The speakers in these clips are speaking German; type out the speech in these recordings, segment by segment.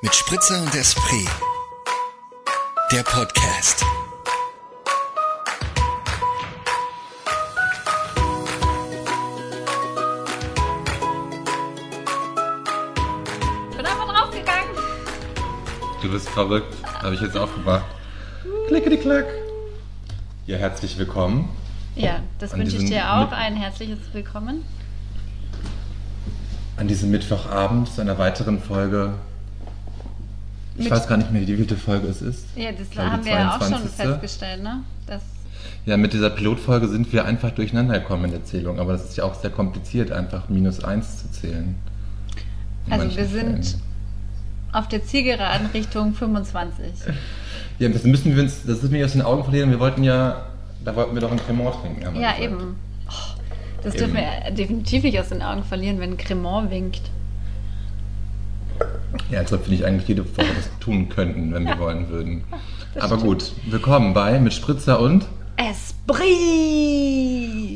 Mit Spritzer und Esprit. Der Podcast. Bin einfach draufgegangen. Du bist verrückt, habe ich jetzt auch gemacht. Klickety klack. Ja, herzlich willkommen. Ja, das An wünsche ich dir auch. Ein herzliches Willkommen. An diesem Mittwochabend zu einer weiteren Folge. Ich weiß gar nicht mehr, wie viele Folge es ist. Ja, das glaube, haben die wir ja auch schon 22.. festgestellt, ne? Das, Ja, mit dieser Pilotfolge sind wir einfach durcheinander gekommen in der Zählung. Aber das ist ja auch sehr kompliziert, einfach minus eins zu zählen. Also wir sind Fällen. auf der Zielgeraden Richtung 25. Ja, das müssen wir uns, das ist mir aus den Augen verlieren. Wir wollten ja, da wollten wir doch ein Cremant trinken. Ja, eben. Oh, das Eben. dürfen wir definitiv nicht aus den Augen verlieren, wenn Cremant winkt. Ja, als ob wir nicht eigentlich jede Woche das tun könnten, wenn wir wollen würden. Das Aber stimmt. gut, willkommen bei mit Spritzer und Esprit!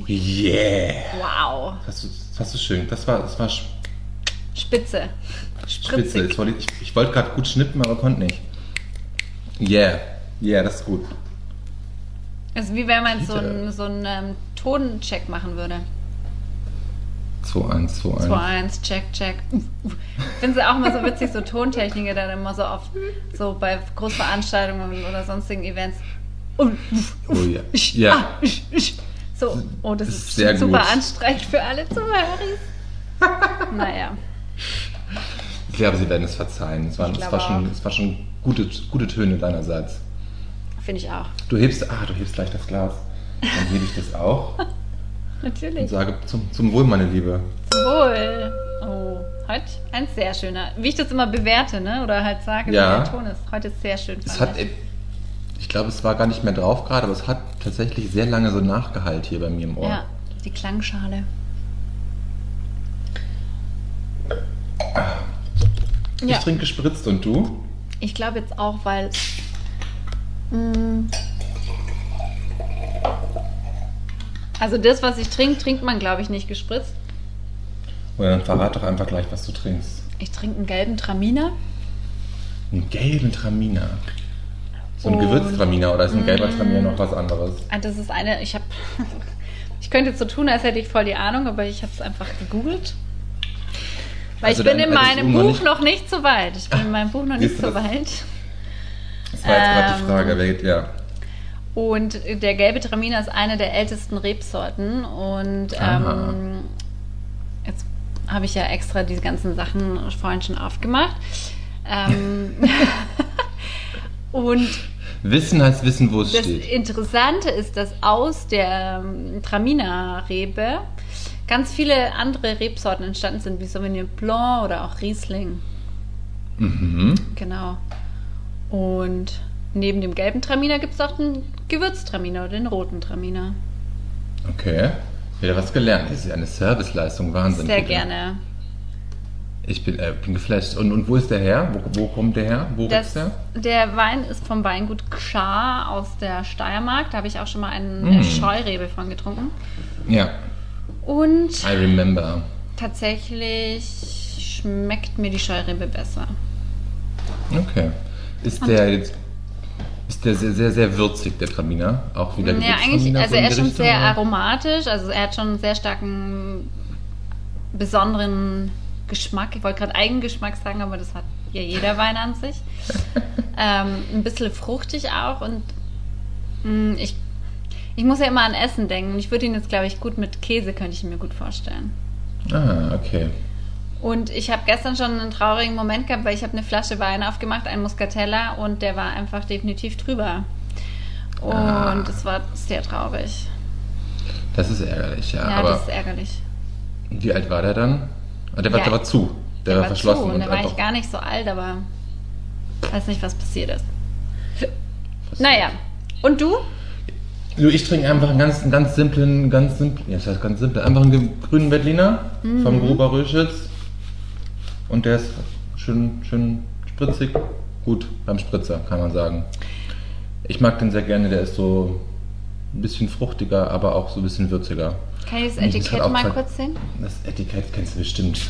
Yeah! Wow. Das ist, das ist schön. Das war, das war Spitze. Spitze. Spritzig. Jetzt wollte ich ich wollte gerade gut schnippen, aber konnte nicht. Yeah. Yeah, das ist gut. Das ist wie wenn man so einen so einen, ähm, Toncheck machen würde. 2-1, 2-1. 2-1, check, check. Ich finde es auch immer so witzig, so Tontechniker dann immer so oft, so bei Großveranstaltungen oder sonstigen Events. Oh ja. ich, Ja. ah. So, oh, das ist, sehr super gut. anstrengend für alle Zuhörer. naja, Ich glaube, Sie werden es verzeihen. Es, waren, es, war, schon, es war schon gute, gute Töne deinerseits. finde ich auch. Du hebst, ah, du hebst gleich das Glas. Dann hebe ich das auch und Natürlich. sage zum, zum Wohl, meine Liebe. Wohl. Oh, heute ein sehr schöner. Wie ich das immer bewerte, ne? Oder halt sage, Ja. wie der Ton ist. Heute ist sehr schön. Es hat, ich. glaube, es war gar nicht mehr drauf gerade, aber es hat tatsächlich sehr lange so nachgehalt hier bei mir im Ohr. Ja, die Klangschale. Ich Ja. trinke gespritzt und du? Ich glaube jetzt auch, weil. Mm, also das, was ich trinke, trinkt man, glaube ich, nicht gespritzt. Oder dann verrat doch einfach gleich, was du trinkst. Ich trinke einen gelben Traminer. Einen gelben Traminer. So ein Gewürztraminer oder ist ein gelber Traminer noch was anderes? Ah, Das ist eine, ich habe. Ich könnte jetzt so tun, als hätte ich voll die Ahnung, aber ich habe es einfach gegoogelt. Weil Also ich bin in meinem Buch noch nicht- nicht so weit. Ich bin in meinem Buch noch nicht Siehst du, so weit. Das war jetzt gerade die Ähm, Frage, wer wer? Und der gelbe Traminer ist eine der ältesten Rebsorten. Und ähm, jetzt habe ich ja extra diese ganzen Sachen vorhin schon aufgemacht. Ähm, und Wissen heißt wissen, wo es das steht. Interessante ist, dass aus der ähm, Traminer-Rebe ganz viele andere Rebsorten entstanden sind, wie Sauvignon Blanc oder auch Riesling. Mhm. Genau. Und neben dem gelben Traminer gibt es auch den Gewürztraminer oder den roten Traminer. Okay. Wieder was gelernt. Das ist ja eine Serviceleistung, Wahnsinn. Sehr gerne. Ich bin, äh, bin geflasht. Und, und wo ist der her? Wo, wo kommt der her? Wo Das, der? der Wein ist vom Weingut Gschar aus der Steiermark. Da habe ich auch schon mal eine Mm. Scheurebe von getrunken. Ja, Und I remember. tatsächlich schmeckt mir die Scheurebe besser. Okay. Ist der jetzt. Ist der sehr, sehr, sehr würzig, der Traminer? Auch wieder Ja, eigentlich, also er ist schon sehr aromatisch, also er hat schon einen sehr starken, besonderen Geschmack. Ich wollte gerade Eigengeschmack sagen, aber das hat ja jeder Wein an sich. ähm, ein bisschen fruchtig auch und mh, ich, ich muss ja immer an Essen denken. Ich würde ihn jetzt, glaube ich, gut mit Käse, könnte ich mir gut vorstellen. Ah, okay. Und ich habe gestern schon einen traurigen Moment gehabt, weil ich habe eine Flasche Wein aufgemacht, einen Muscatella, und der war einfach definitiv drüber. Und Ah. es war sehr traurig. Das ist ärgerlich, ja. Ja, aber das ist ärgerlich. wie alt war der dann? Der war, Ja, der war zu. Der, war verschlossen. zu und der war einfach eigentlich gar nicht so alt, aber weiß nicht, was passiert ist. passiert. Naja, und du? Du, ich trinke einfach einen ganz, einen ganz simplen, ganz simplen, ja, das heißt ganz simpel, einfach einen grünen Berliner Mhm. vom Gruber Röschitz. Und der ist schön, schön spritzig. Gut, beim Spritzer, kann man sagen. Ich mag den sehr gerne, der ist so ein bisschen fruchtiger, aber auch so ein bisschen würziger. Kann ich das Etikett halt mal kurz sehen? Das Etikett kennst du bestimmt.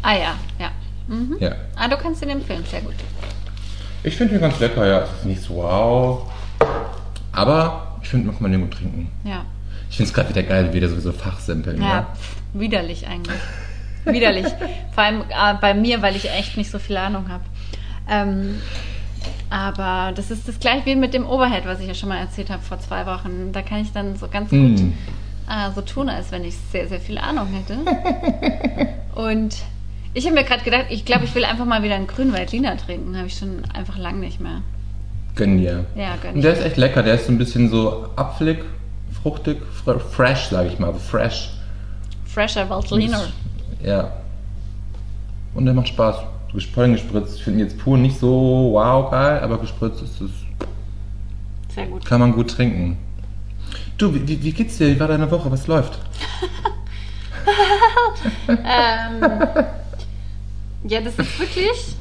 Ah ja, ja. Ja. Ah, du kannst ihn empfehlen, sehr gut. Ich finde ihn ganz lecker, ja. Es ist nicht so wow. Aber ich finde, man kann man den gut trinken. Ja. Ich finde es gerade wieder geil, wie der sowieso fachsimpeln. Ja, Ja. widerlich eigentlich. Widerlich. Vor allem äh, bei mir, weil ich echt nicht so viel Ahnung habe. Ähm, aber das ist das gleiche wie mit dem Overhead, was ich ja schon mal erzählt habe vor zwei Wochen. Da kann ich dann so ganz gut Mm. äh, so tun, als wenn ich sehr, sehr viel Ahnung hätte. Und ich habe mir gerade gedacht, ich glaube, ich will einfach mal wieder einen Grünwaldliner trinken. Habe ich schon einfach lang nicht mehr. Gönn dir. Ja, gönn Und der ist echt lecker. Der ist so ein bisschen so apfelig, fruchtig, fr fresh, sage ich mal. So fresh. Fresher Waldliner. Ja. Und der macht Spaß. Pollen gespritzt. Ich finde jetzt pur nicht so wow geil, aber gespritzt ist es. Sehr gut. Kann man gut trinken. Du, wie, wie- wie geht's dir? Wie war deine Woche? Was läuft? Ähm, ja, das ist wirklich.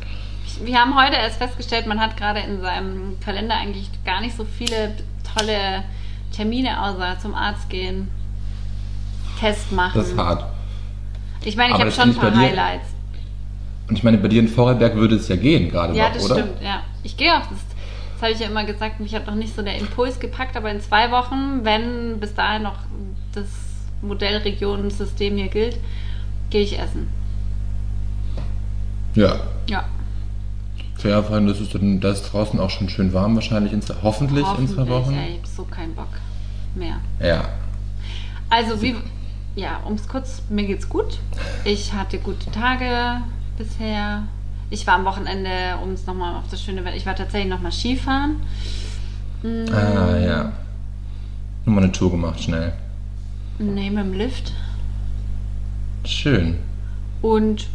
Wir haben heute erst festgestellt, man hat gerade in seinem Kalender eigentlich gar nicht so viele tolle Termine, außer zum Arzt gehen, Test machen. Das ist hart. Ich meine, ich habe schon ein paar dir- Highlights. Und ich meine, bei dir in Vorarlberg würde es ja gehen gerade Ja, noch, das oder? stimmt, ja. Ich gehe auch, das, das habe ich ja immer gesagt, mich hat noch nicht so der Impuls gepackt, aber in zwei Wochen, wenn bis dahin noch das Modellregionensystem hier gilt, gehe ich essen. Ja. Ja. Ja, vor allem, das ist, dann, das ist draußen auch schon schön warm wahrscheinlich, in, zwei- hoffentlich, in zwei Wochen. Ey, ich habe so keinen Bock mehr. Ja. Also wie, ja, um es kurz, mir geht's gut. Ich hatte gute Tage bisher. Ich war am Wochenende, um es nochmal auf das schöne Wetter, ich war tatsächlich nochmal Skifahren. Mm, Ah, ja. Nur mal eine Tour gemacht, schnell. Nee, mit dem Lift. Schön. Und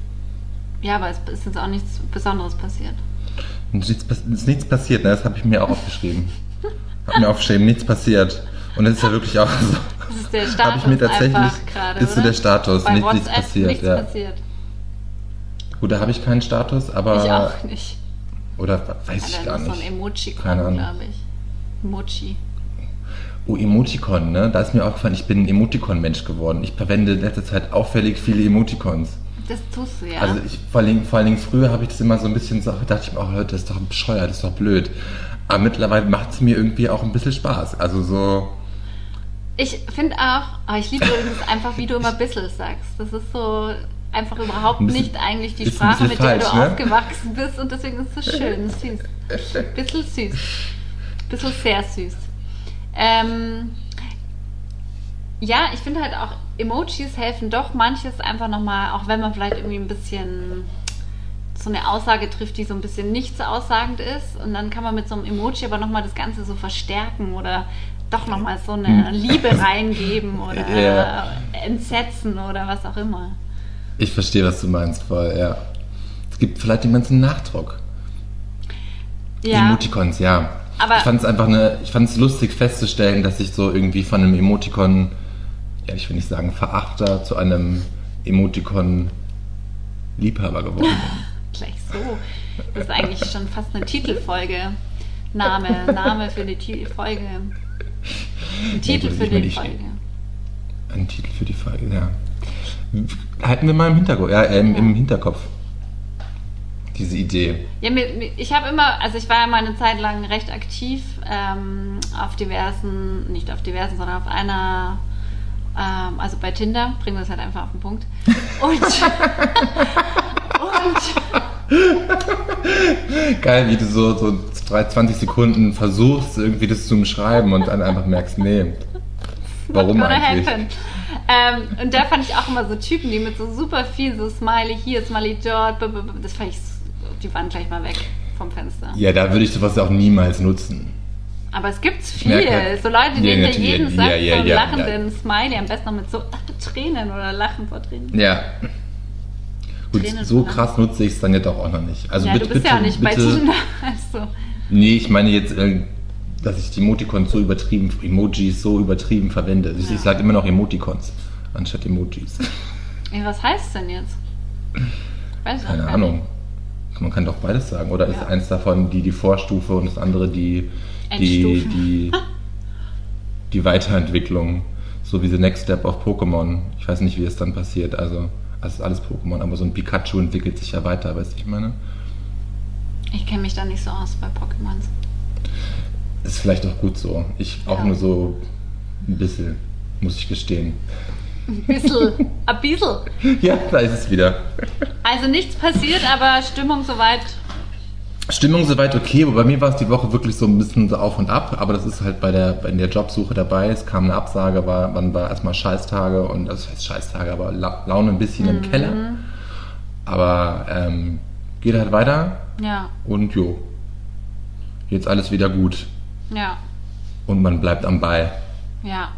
ja, aber es ist jetzt auch nichts Besonderes passiert. Pass- ist nichts passiert, ne? das habe ich mir auch aufgeschrieben. Hab mir aufgeschrieben, nichts passiert. Und das ist ja wirklich auch so. Das ist der Status Habe ich mir tatsächlich. gerade, ist so der Status, Bei nicht, WhatsApp nichts passiert. nichts ja. passiert. Gut, da habe ich keinen Status, aber. Ich auch nicht. Oder weiß ich gar ist so nicht. ein Emoji Keine Ahnung. glaube ich. Emoji. Oh, Emoticon, ne? Da ist mir aufgefallen, ich bin ein Emoticon-Mensch geworden. Ich verwende in letzter Zeit auffällig viele Emoticons. Das tust du ja. Also ich, vor, allen Dingen, vor allen Dingen früher habe ich das immer so ein bisschen so, dachte ich mir, oh Leute, das ist doch bescheuert, das ist doch blöd. Aber mittlerweile macht es mir irgendwie auch ein bisschen Spaß. Also so, Ich finde auch, oh, ich liebe übrigens einfach, wie du immer bissel sagst. Das ist so einfach überhaupt bisschen- nicht eigentlich die Sprache, mit der du ne? aufgewachsen bist und deswegen ist es so schön, süß. Bissel süß. Bissel sehr süß. Ähm, ja, ich finde halt auch, Emojis helfen doch manches einfach nochmal, auch wenn man vielleicht irgendwie ein bisschen so eine Aussage trifft, die so ein bisschen nicht so aussagend ist. Und dann kann man mit so einem Emoji aber nochmal das Ganze so verstärken oder doch nochmal so eine Liebe reingeben oder Hm. Ja. entsetzen oder was auch immer. ich verstehe, was du meinst, voll, ja. Es gibt vielleicht den ganzen Nachdruck. Ja, Emoticons, ja. Aber- ich fand es einfach eine, ich fand es lustig festzustellen, dass ich so irgendwie von einem Emoticon, ja, ich will nicht sagen Verachter, zu einem Emoticon-Liebhaber geworden bin. gleich so. Das ist eigentlich schon fast eine Titelfolge. Name, Name für die Folge. Ein Titel für meine, die ich- Folge. Ein Titel für die Folge, ja. Halten wir mal im Hinterkopf, ja, ähm, im Hinterkopf. Diese Idee. Ja, ich habe immer, also ich war ja mal eine Zeit lang recht aktiv ähm, auf diversen, nicht auf diversen, sondern auf einer, ähm, also bei Tinder, bringen wir es halt einfach auf den Punkt. Und, und Geil, wie du so, so 20 Sekunden versuchst, irgendwie das zu umschreiben und dann einfach merkst, nee. Warum eigentlich? Ähm, und da fand ich auch immer so Typen, die mit so super viel so Smiley hier, Smiley dort, das fand ich, die waren gleich mal weg vom Fenster. Ja, da würde ich sowas auch niemals nutzen. Aber es gibt's merke viele, halt- so Leute, die Ja, hinter natürlich, jedem ja, Satz ja, so einen ja, lachenden Smiley, am besten noch mit so Tränen oder Lachen vor Tränen. Ja. Gut, Tränen so krass nutze ich es dann ja doch auch noch nicht. Also ja, bitte, du bist bitte, ja auch nicht bei bitte, Tinder. Also, Nee, ich meine jetzt, äh, dass ich die Emoticons so übertrieben, Emojis so übertrieben verwende. Ich, Ja. ich sage immer noch Emoticons anstatt Emojis. ey, was heißt es denn jetzt? Weiß Keine Ahnung. Man kann doch beides sagen. Oder ist Ja. eins davon die, die Vorstufe und das andere die, die, die, die Weiterentwicklung? So wie The Next Step of Pokémon. Ich weiß nicht, wie es dann passiert. Also Also ist alles Pokémon, aber so ein Pikachu entwickelt sich ja weiter, weißt du, ich meine? Ich kenne mich da nicht so aus bei Pokémons. Ist vielleicht auch gut so. Ich auch Ja. nur so ein bisschen, muss ich gestehen. Ein bisschen. Ein bisschen. Ja, da ist es wieder. Also nichts passiert, aber Stimmung soweit. Stimmung soweit okay, aber bei mir war es die Woche wirklich so ein bisschen so auf und ab, aber das ist halt bei der, bei der Jobsuche dabei. Es kam eine Absage, war, wann war erstmal Scheißtage und das heißt Scheißtage, aber La Laune ein bisschen im Keller. Aber ähm, geht halt weiter Ja, und jo, jetzt alles wieder gut ja, und man bleibt am Ball. ja.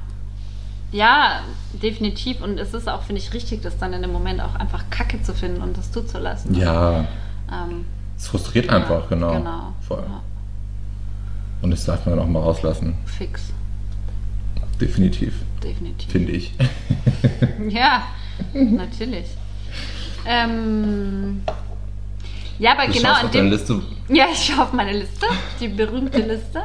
Ja, definitiv. Und es ist auch, finde ich, richtig, das dann in dem Moment auch einfach Kacke zu finden und das zuzulassen. Ja, Ähm, es frustriert einfach, ja, genau. Genau. Voll. Ja, Und das darf man auch mal rauslassen. fix. Definitiv, Definitiv. finde ich. Ja, natürlich. Ähm, ja, aber Du genau an deine dem. Liste. Ja, ich schaue auf meine Liste, die berühmte Liste.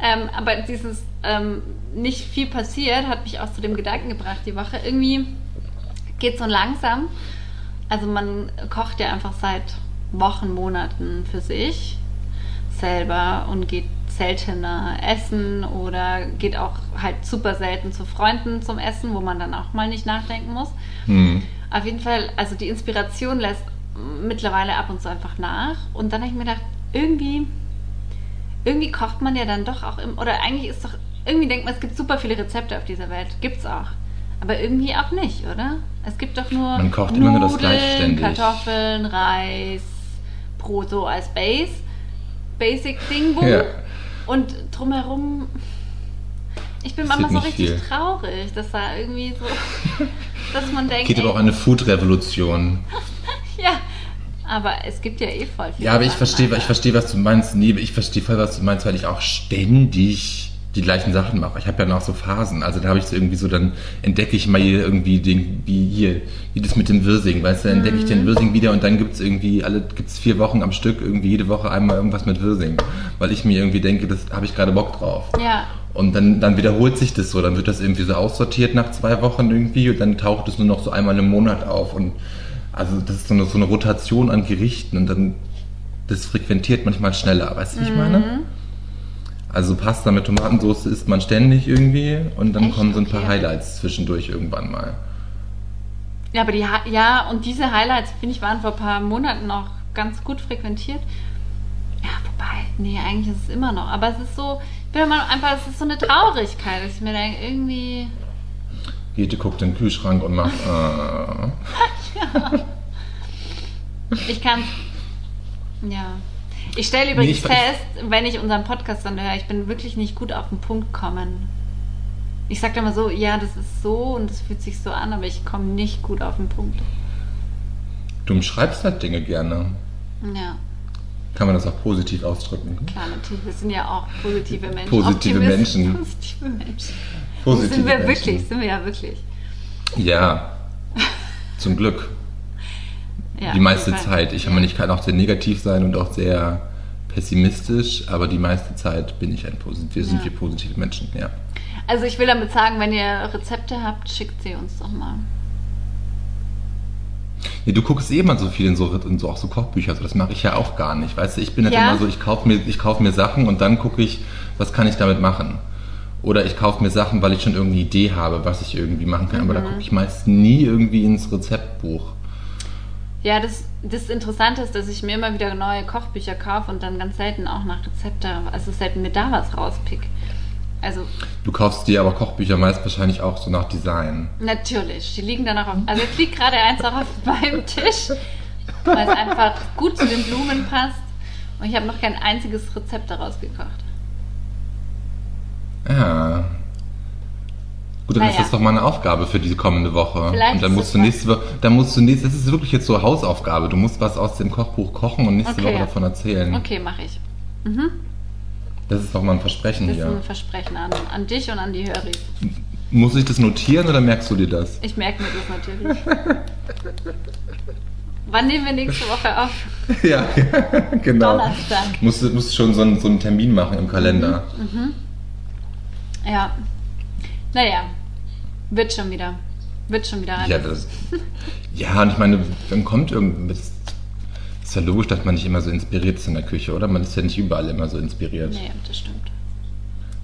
Ähm, aber dieses ähm, nicht viel passiert hat mich auch zu dem Gedanken gebracht die Woche. Irgendwie geht so langsam. Also man kocht ja einfach seit Wochen, Monaten für sich selber und geht seltener essen oder geht auch halt super selten zu Freunden zum Essen, wo man dann auch mal nicht nachdenken muss. Hm. Auf jeden Fall, also die Inspiration lässt mittlerweile ab und zu einfach nach. Und dann habe ich mir gedacht, irgendwie, irgendwie kocht man ja dann doch auch im, oder eigentlich ist doch, irgendwie denkt man, es gibt super viele Rezepte auf dieser Welt. Gibt's auch. Aber irgendwie auch nicht, oder? Es gibt doch nur Man kocht immer nur das Gleiche ständig. Kartoffeln, Reis, Brot so als Base, Basic Ding, boom. Ja. Und drumherum, ich bin manchmal so richtig viel. traurig, dass da irgendwie so, dass man denkt, Geht aber ey, auch eine Food-Revolution. ja, aber es gibt ja eh voll viele Ja, aber ich verstehe, ich verstehe, was du meinst. Nee, ich verstehe voll, was du meinst, weil ich auch ständig die gleichen Sachen mache. Ich habe ja noch so Phasen. Also da habe ich so irgendwie so, dann entdecke ich mal hier irgendwie den, wie hier, wie das mit dem Wirsing, weißt du, dann entdecke ich Mhm. den Wirsing wieder und dann gibt's irgendwie alle, gibt's vier Wochen am Stück irgendwie jede Woche einmal irgendwas mit Wirsing. Weil ich mir irgendwie denke, das habe ich gerade Bock drauf. Ja, Und dann, dann wiederholt sich das so, dann wird das irgendwie so aussortiert nach zwei Wochen irgendwie und dann taucht es nur noch so einmal im Monat auf. Und also das ist so eine, so eine Rotation an Gerichten und dann das frequentiert manchmal schneller, weißt du, wie ich meine? Also Pasta mit Tomatensauce isst man ständig irgendwie und dann Echt? kommen so ein paar Okay. Highlights zwischendurch irgendwann mal. ja, aber die, Hi- ja, und diese Highlights, finde ich, waren vor ein paar Monaten noch ganz gut frequentiert. Ja, wobei, nee, eigentlich ist es immer noch. Aber es ist so, ich bin immer einfach, es ist so eine Traurigkeit, dass ich mir denke, irgendwie, Jete guckt in den Kühlschrank und macht. Äh, ich kann, ja. Ich stelle Nee, übrigens ich weiß- fest, wenn ich unseren Podcast dann höre, ich bin wirklich nicht gut auf den Punkt kommen. Ich sage immer so, ja, das ist so und es fühlt sich so an, aber ich komme nicht gut auf den Punkt. du umschreibst halt Dinge gerne. Ja, Kann man das auch positiv ausdrücken? klar, natürlich. Wir sind ja auch positive Menschen. Positive Menschen. Positive Menschen. Positive sind wir Menschen. wirklich, sind wir ja wirklich. Ja. Zum Glück. Ja, die meiste. Zeit. Ich meine, ich kann auch sehr negativ sein und auch sehr pessimistisch, aber die meiste Zeit bin ich ein positiv. Wir sind Ja. wir positive Menschen, ja. Also ich will damit sagen, wenn ihr Rezepte habt, schickt sie uns doch mal. Nee, du guckst eh immer so viel in so, in so auch so Kochbücher, so das mache ich ja auch gar nicht. Weißt du, ich bin halt Ja? immer so, ich kaufe mir, ich kauf mir Sachen und dann gucke ich, was kann ich damit machen. Oder ich kaufe mir Sachen, weil ich schon irgendeine Idee habe, was ich irgendwie machen kann. Aber da Mhm. gucke ich meist nie irgendwie ins Rezeptbuch. Ja, das, das Interessante ist, dass ich mir immer wieder neue Kochbücher kaufe und dann ganz selten auch nach Rezepte, also selten mir da was rauspick. Also Du kaufst dir aber Kochbücher meist wahrscheinlich auch so nach Design. natürlich, die liegen dann auch auf, also jetzt liegt gerade eins auch auf meinem Tisch, weil es einfach gut zu den Blumen passt und ich habe noch kein einziges Rezept daraus gekocht. Ja. Gut, dann Naja. ist das doch mal eine Aufgabe für diese kommende Woche. Vielleicht und dann musst du nächste Woche, dann musst du nächste, das ist wirklich jetzt so Hausaufgabe. Du musst was aus dem Kochbuch kochen und nächste Okay. Woche davon erzählen. Okay, mache ich. Mhm. Das ist doch mal ein Versprechen Das ist hier. ein Versprechen an, an dich und an die Höris. Muss ich das notieren oder merkst du dir das? Ich merke mir das natürlich. Wann nehmen wir nächste Woche auf? ja, genau. Donnerstag. Musst, du- musst schon so einen, so einen Termin machen im Kalender. Ja. Naja, wird schon wieder. Wird schon wieder Ja, das, ja, und ich meine, dann kommt irgendwas. Ist ja logisch, dass man nicht immer so inspiriert ist in der Küche, oder? Man ist ja nicht überall immer so inspiriert. Nee, das stimmt.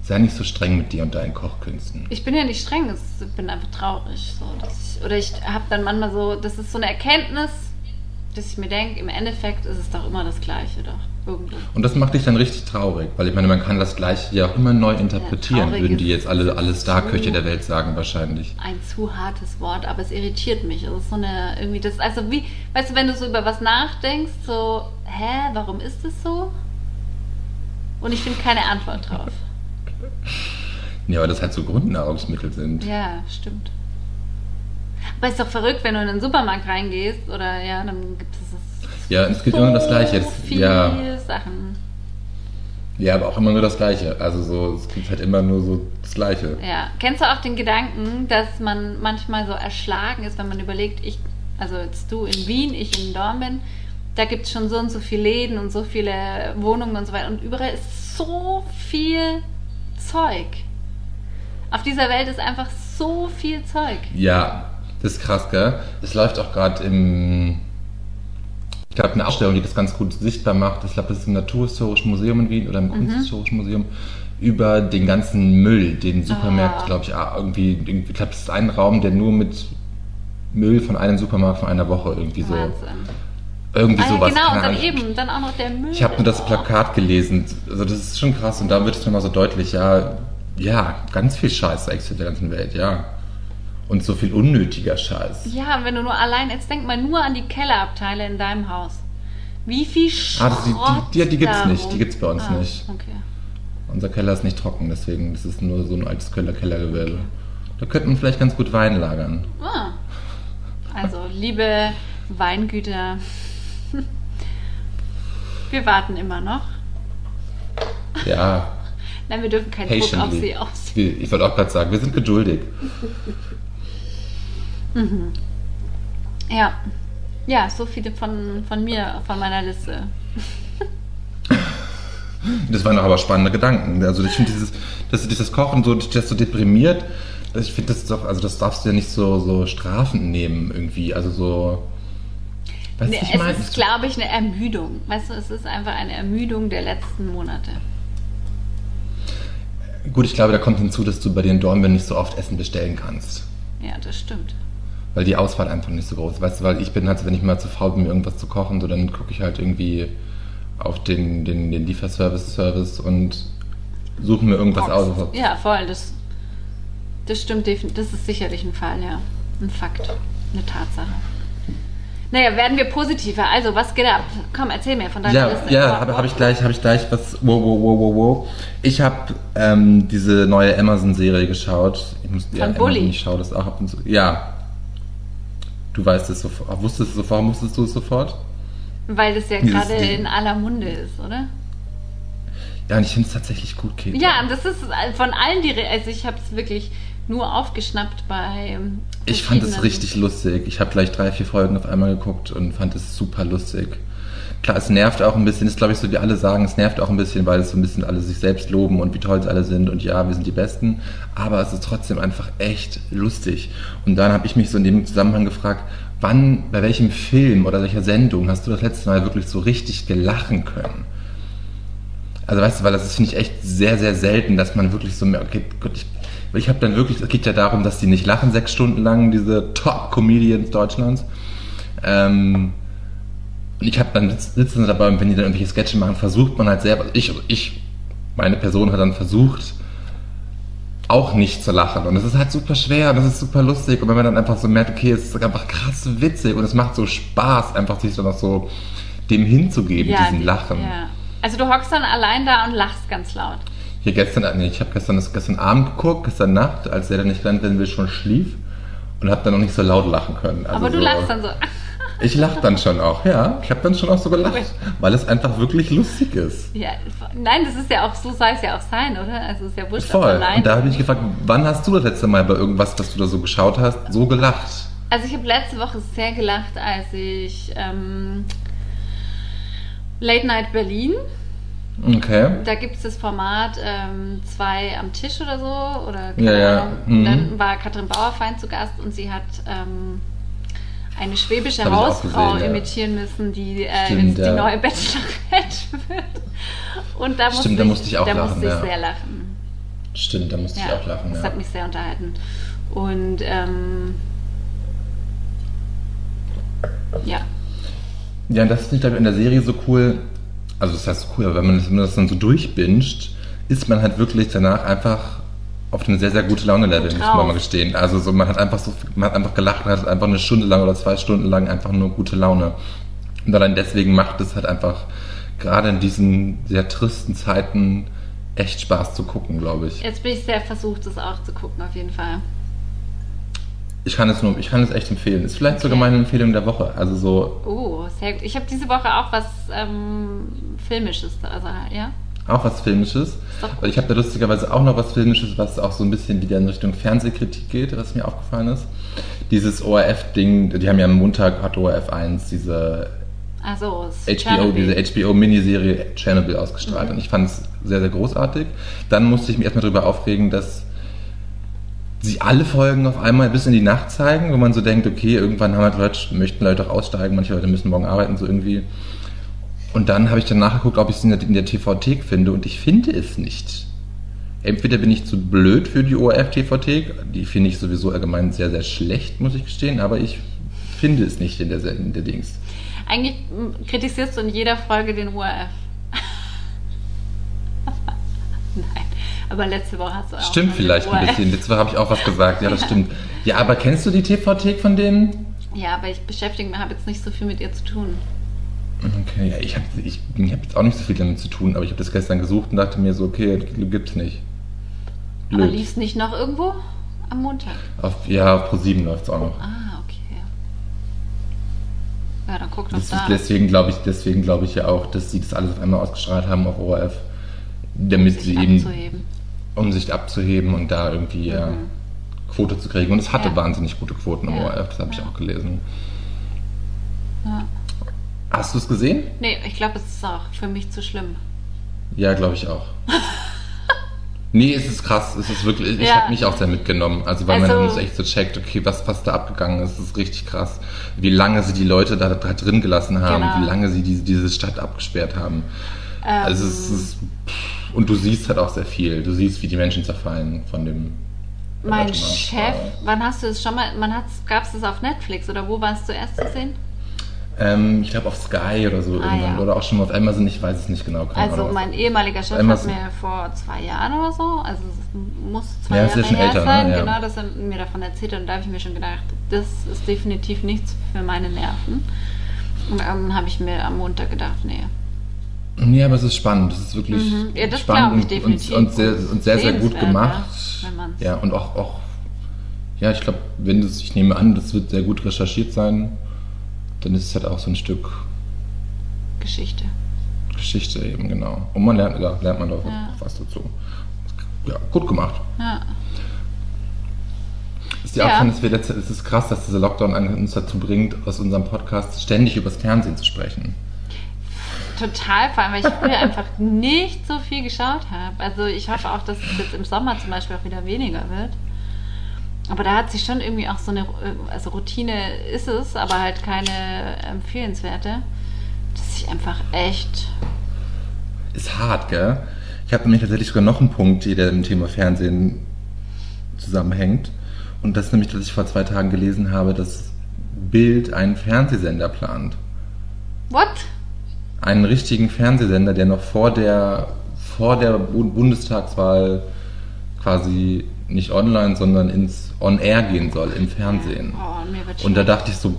Sei nicht so streng mit dir und deinen Kochkünsten. Ich bin ja nicht streng, ich bin einfach traurig. So, ich, oder ich habe dann manchmal so, das ist so eine Erkenntnis, dass ich mir denke, im Endeffekt ist es doch immer das Gleiche doch. Irgendwo. Und das macht dich dann richtig traurig, weil ich meine, man kann das Gleiche ja auch immer neu interpretieren, traurig würden die jetzt alle, alle Starköche der Welt sagen wahrscheinlich. Ein zu hartes Wort, aber es irritiert mich. Es ist so eine, irgendwie das, also wie, weißt du, wenn du so über was nachdenkst, so, hä, warum ist es so? Und ich finde keine Antwort drauf. Ja, weil das halt so Grundnahrungsmittel sind. Ja, stimmt. Aber ist doch verrückt, wenn du in den Supermarkt reingehst oder ja, dann gibt es das Ja, es gibt immer das Gleiche. so Es- viele ja, Sachen. ja, aber auch immer nur das Gleiche. Also so, es gibt halt immer nur so das Gleiche. Ja. Kennst du auch den Gedanken, dass man manchmal so erschlagen ist, wenn man überlegt, ich, also jetzt du in Wien, ich in Dornbirn, da gibt es schon so und so viele Läden und so viele Wohnungen und so weiter und überall ist so viel Zeug. Auf dieser Welt ist einfach so viel Zeug. Ja, das ist krass, gell? Es läuft auch gerade im. Ich glaube, eine Ausstellung, die das ganz gut sichtbar macht. Ich glaube, das ist im Naturhistorischen Museum in Wien oder im Kunsthistorischen Museum. Über den ganzen Müll, den Supermärkte, Ah. glaube ich, ah, irgendwie. Ich glaube, das ist ein Raum, der nur mit Müll von einem Supermarkt von einer Woche irgendwie so. Wahnsinn. Irgendwie Ah, ja, sowas. genau, und dann eben, dann auch noch der Müll. Ich habe nur das. Plakat gelesen. Also das ist schon krass. Und da wird es nochmal so deutlich, ja, ja, ganz viel Scheiß existiert in der ganzen Welt, ja. Und so viel unnötiger Scheiß. Ja, wenn du nur allein, jetzt denk mal nur an die Kellerabteile in deinem Haus. Wie viel Schrott das- die- die- die- die gibt's nicht, rum- die gibt's bei uns ah, nicht. Okay. Unser Keller ist nicht trocken, deswegen das ist nur so ein altes Kölner Kellergewölbe. Da könnte man vielleicht ganz gut Wein lagern. Ah. Also, liebe Weingüter, wir warten immer noch. Ja, Nein, wir dürfen keinen Druck auf patiently. sie aus. Wir- Ich wollte auch gerade sagen, wir sind geduldig. Ja. Ja, so viele von, von mir, von meiner Liste. Das waren doch aber spannende Gedanken. Also ich finde dieses, dass dieses Kochen so, das so deprimiert, ich finde das doch, also das darfst du ja nicht so, so strafend nehmen irgendwie. Also so. Weißt du, Nee, ich es meine? ist, glaube ich, eine Ermüdung. Weißt du, es ist einfach eine Ermüdung der letzten Monate. Gut, ich glaube, da kommt hinzu, dass du bei den Dornbirnen nicht so oft Essen bestellen kannst. Ja, das stimmt. Weil die Auswahl einfach nicht so groß ist. Weißt du, weil ich bin halt, wenn ich mal zu faul bin, mir irgendwas zu kochen, so dann gucke ich halt irgendwie auf den, den, den Lieferservice-Service und suche mir irgendwas aus. Ja, voll. Das, das stimmt definitiv. Das ist sicherlich ein Fall, ja. Ein Fakt. Eine Tatsache. Naja, werden wir positiver. Also, was geht ab? Komm, erzähl mir von deiner Ja, Liste. ja, habe hab ich gleich, habe ich gleich was. Wow, wow, wow, wow, wow. Ich habe ähm, diese neue Amazon-Serie geschaut. Ich muss, ja, Von Bully. Amazon, Ich schaue das auch ab und zu. Ja. Du weißt es sofort. Wusstest du es sofort? Musstest du es sofort? Weil das ja gerade in aller Munde ist, oder? Ja, und ich finde es tatsächlich gut, Kate. Ja, und das ist von allen die. Re also, ich habe es wirklich nur aufgeschnappt bei. ähm, Ich fand es richtig lustig. Ich habe gleich drei, vier Folgen auf einmal geguckt und fand es super lustig. Klar, es nervt auch ein bisschen, ist glaube ich so, wie alle sagen, es nervt auch ein bisschen, weil es so ein bisschen alle sich selbst loben und wie toll sie alle sind und ja, wir sind die Besten. Aber es ist trotzdem einfach echt lustig. Und dann habe ich mich so in dem Zusammenhang gefragt, wann, bei welchem Film oder welcher Sendung hast du das letzte Mal wirklich so richtig gelachen können? Also weißt du, weil das ist, finde ich, echt sehr, sehr selten, dass man wirklich so mehr, okay, Gott, ich, ich habe dann wirklich, es geht ja darum, dass die nicht lachen sechs Stunden lang, diese Top-Comedians Deutschlands. Ähm, ich habe dann sitz- sitzen dabei und wenn die dann irgendwelche Sketche machen, versucht man halt selber, ich, also ich, meine Person hat dann versucht, auch nicht zu lachen. Und es ist halt super schwer und es ist super lustig. Und wenn man dann einfach so merkt, okay, es ist einfach krass witzig und es macht so Spaß, einfach sich dann auch so dem hinzugeben, diesen die- Lachen. Ja. Also, du hockst dann allein da und lachst ganz laut. Hier gestern, nee, ich habe gestern, das gestern Abend geguckt, gestern Nacht, als der dann nicht gelernt werden will, schon schlief und habe dann noch nicht so laut lachen können. Also Aber du so, lachst dann so. Ich lach dann schon auch, ja. Ich habe dann schon auch so gelacht, weil es einfach wirklich lustig ist. Ja, nein, das ist ja auch, so soll es ja auch sein, oder? Also, es ist ja wurscht, Voll. Und da habe ich mich gefragt, wann hast du das letzte Mal bei irgendwas, was du da so geschaut hast, so gelacht? Also ich habe letzte Woche sehr gelacht, als ich ähm, Late Night Berlin Okay. Da gibt es das Format ähm, zwei am Tisch oder so. Oder Ja, ja. Ahnung. Mhm. Dann war Katrin Bauerfeind zu Gast und sie hat ähm, eine schwäbische Hausfrau gesehen, ja. imitieren müssen, die äh, Stimmt, jetzt die ja. neue Bachelorette wird. Und da musste, Stimmt, da ich, musste ich auch da lachen, musste ich sehr lachen. Stimmt, da musste ich auch lachen. das hat mich sehr unterhalten. Und ähm, ja, Ja, das ist nicht glaub ich, in der Serie so cool. Also das heißt cool, aber wenn man das, wenn man das dann so durchbinscht, ist man halt wirklich danach einfach auf einem sehr, sehr gute Laune-Level, muss man mal gestehen. Also so, man hat einfach so, man hat einfach gelacht, man hat einfach eine Stunde lang oder zwei Stunden lang einfach nur gute Laune. Und allein deswegen macht es halt einfach gerade in diesen sehr tristen Zeiten echt Spaß zu gucken, glaube ich. jetzt bin ich sehr versucht, das auch zu gucken, auf jeden Fall. Ich kann es nur, ich kann es echt empfehlen. Ist vielleicht sogar meine Empfehlung der Woche. Also so Oh, sehr gut. Ich habe diese Woche auch was ähm, Filmisches, also ja. Auch was Filmisches. ich habe da lustigerweise auch noch was Filmisches, was auch so ein bisschen wieder in Richtung Fernsehkritik geht, was mir aufgefallen ist. Dieses ORF-Ding, die haben ja am Montag, hat ORF 1 diese Also HBO, diese HBO-Miniserie Chernobyl ausgestrahlt. Mhm. Und ich fand es sehr, sehr großartig. Dann musste ich mich erstmal darüber aufregen, dass sie alle Folgen auf einmal bis in die Nacht zeigen, wo man so denkt, okay, irgendwann haben halt Leute, möchten Leute auch aussteigen, manche Leute müssen morgen arbeiten, so irgendwie. Und dann habe ich dann nachgeguckt, ob ich es in der, in der TV-Thek finde und ich finde es nicht. Entweder bin ich zu blöd für die ORF-TV-Thek, die finde ich sowieso allgemein sehr, sehr schlecht, muss ich gestehen, aber ich finde es nicht in der, in der Dings. Eigentlich kritisierst du in jeder Folge den ORF. Nein, aber letzte Woche hast du auch Stimmt vielleicht ein bisschen. Letzte Woche habe ich auch was gesagt. Ja, das stimmt. Ja, aber kennst du die TV-Thek von denen? Ja, aber ich beschäftige mich, habe jetzt nicht so viel mit ihr zu tun. Okay, ja, ich habe ich, ich hab jetzt auch nicht so viel damit zu tun, aber ich habe das gestern gesucht und dachte mir so, okay, gibt's nicht. Aber Blöd. lief es nicht noch irgendwo am Montag? Auf, ja, auf Pro7 läuft es auch noch. Ah, okay. Ja, dann guck doch Das da. deswegen glaube ich, deswegen glaube ich ja auch, dass sie das alles auf einmal ausgestrahlt haben auf ORF, damit sie eben, abzuheben. um sich abzuheben und da irgendwie ja, Quote zu kriegen. Und es hatte Ja. wahnsinnig gute Quoten im Ja. ORF, das habe ich auch gelesen. Ja. Hast du es gesehen? Nee, ich glaube, es ist auch für mich zu schlimm. Ja, glaube ich auch. nee, es ist krass. Es ist wirklich, ich Ja. habe mich auch sehr mitgenommen. Also, weil man Also- dann so echt so checkt, okay, was, was da abgegangen ist, ist richtig krass. Wie lange sie die Leute da, da drin gelassen haben, Genau. wie lange sie diese, diese Stadt abgesperrt haben. Ähm, Also, es ist, pff, und du siehst halt auch sehr viel. Du siehst, wie die Menschen zerfallen von dem. mein Chef, wann hast du es schon mal, man gab es das auf Netflix oder wo war es zuerst zu sehen? Ähm, ich glaube auf Sky oder so Ah, irgendwann. ja. Oder auch schon mal auf Amazon, ich weiß es nicht genau. keine Also Ahnung. mein ehemaliger Chef Einmal hat mir vor zwei Jahren oder so, also es muss zwei Ja, Jahre her älter, ne? sein, Ja. genau, dass er mir davon erzählt hat und da habe ich mir schon gedacht, das ist definitiv nichts für meine Nerven. Und dann habe ich mir am Montag gedacht, nee. Nee, aber es ist spannend. Es ist wirklich Mhm. Ja, das spannend und- definitiv. Und, und, sehr, und sehr, sehr gut gemacht. ja, Ja, und auch, auch ja, ich glaube, wenn das, ich nehme an, das wird sehr gut recherchiert sein, dann ist es halt auch so ein Stück Geschichte. Geschichte eben, genau. Und man lernt, ja, lernt man da auch Ja. was dazu. Ja, gut gemacht. Ja. Ist dir Ja. aufgefallen, dass wir letzte, es ist krass, dass dieser Lockdown uns dazu bringt, aus unserem Podcast ständig übers Fernsehen zu sprechen. Total, vor allem, weil ich früher einfach nicht so viel geschaut habe. Also ich hoffe auch, dass es jetzt im Sommer zum Beispiel auch wieder weniger wird. Aber da hat sich schon irgendwie auch so eine, äh, also Routine ist es, aber halt keine empfehlenswerte, dass ich einfach echt, Ist hart, gell? Ich habe nämlich tatsächlich sogar noch einen Punkt, der mit dem Thema Fernsehen zusammenhängt. Und das ist nämlich, dass ich vor zwei Tagen gelesen habe, dass Bild einen Fernsehsender plant. what? Einen richtigen Fernsehsender, der noch vor der, vor der Bu- Bundestagswahl quasi nicht online, sondern ins On-Air gehen soll, im Fernsehen. Oh, mir wird Und da dachte ich so,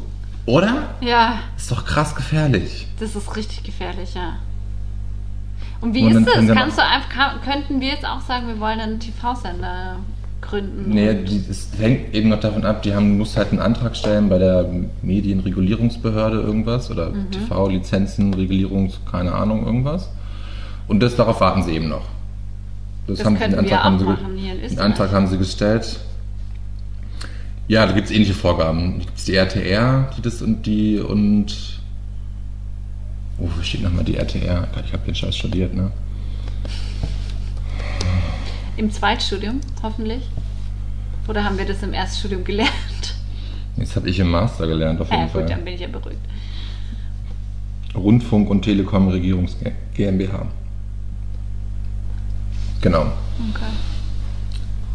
oder? Ja, Ist doch krass gefährlich. das ist richtig gefährlich, ja. Und wie Und ist wir Kannst du einfach, könnten wir jetzt auch sagen, wir wollen einen TV-Sender gründen? Nee, die, es hängt eben noch davon ab, die haben, muss halt einen Antrag stellen bei der Medienregulierungsbehörde irgendwas oder Mhm. TV-Lizenzenregulierungs, keine Ahnung, irgendwas. Und das, darauf warten sie eben noch. Das haben, könnten den Antrag haben sie, Den. Antrag haben sie gestellt. Ja, da gibt es ähnliche Vorgaben. Da gibt es die RTR, die das und die und. Oh, wo steht nochmal die RTR? Ich habe den Scheiß studiert, ne? Im Zweitstudium, hoffentlich. Oder haben wir das im Erststudium gelernt? Jetzt habe ich im Master gelernt, auf jeden Ja, Fall. gut, dann bin ich ja beruhigt. Rundfunk und Telekom Regierungs GmbH. Genau. Okay.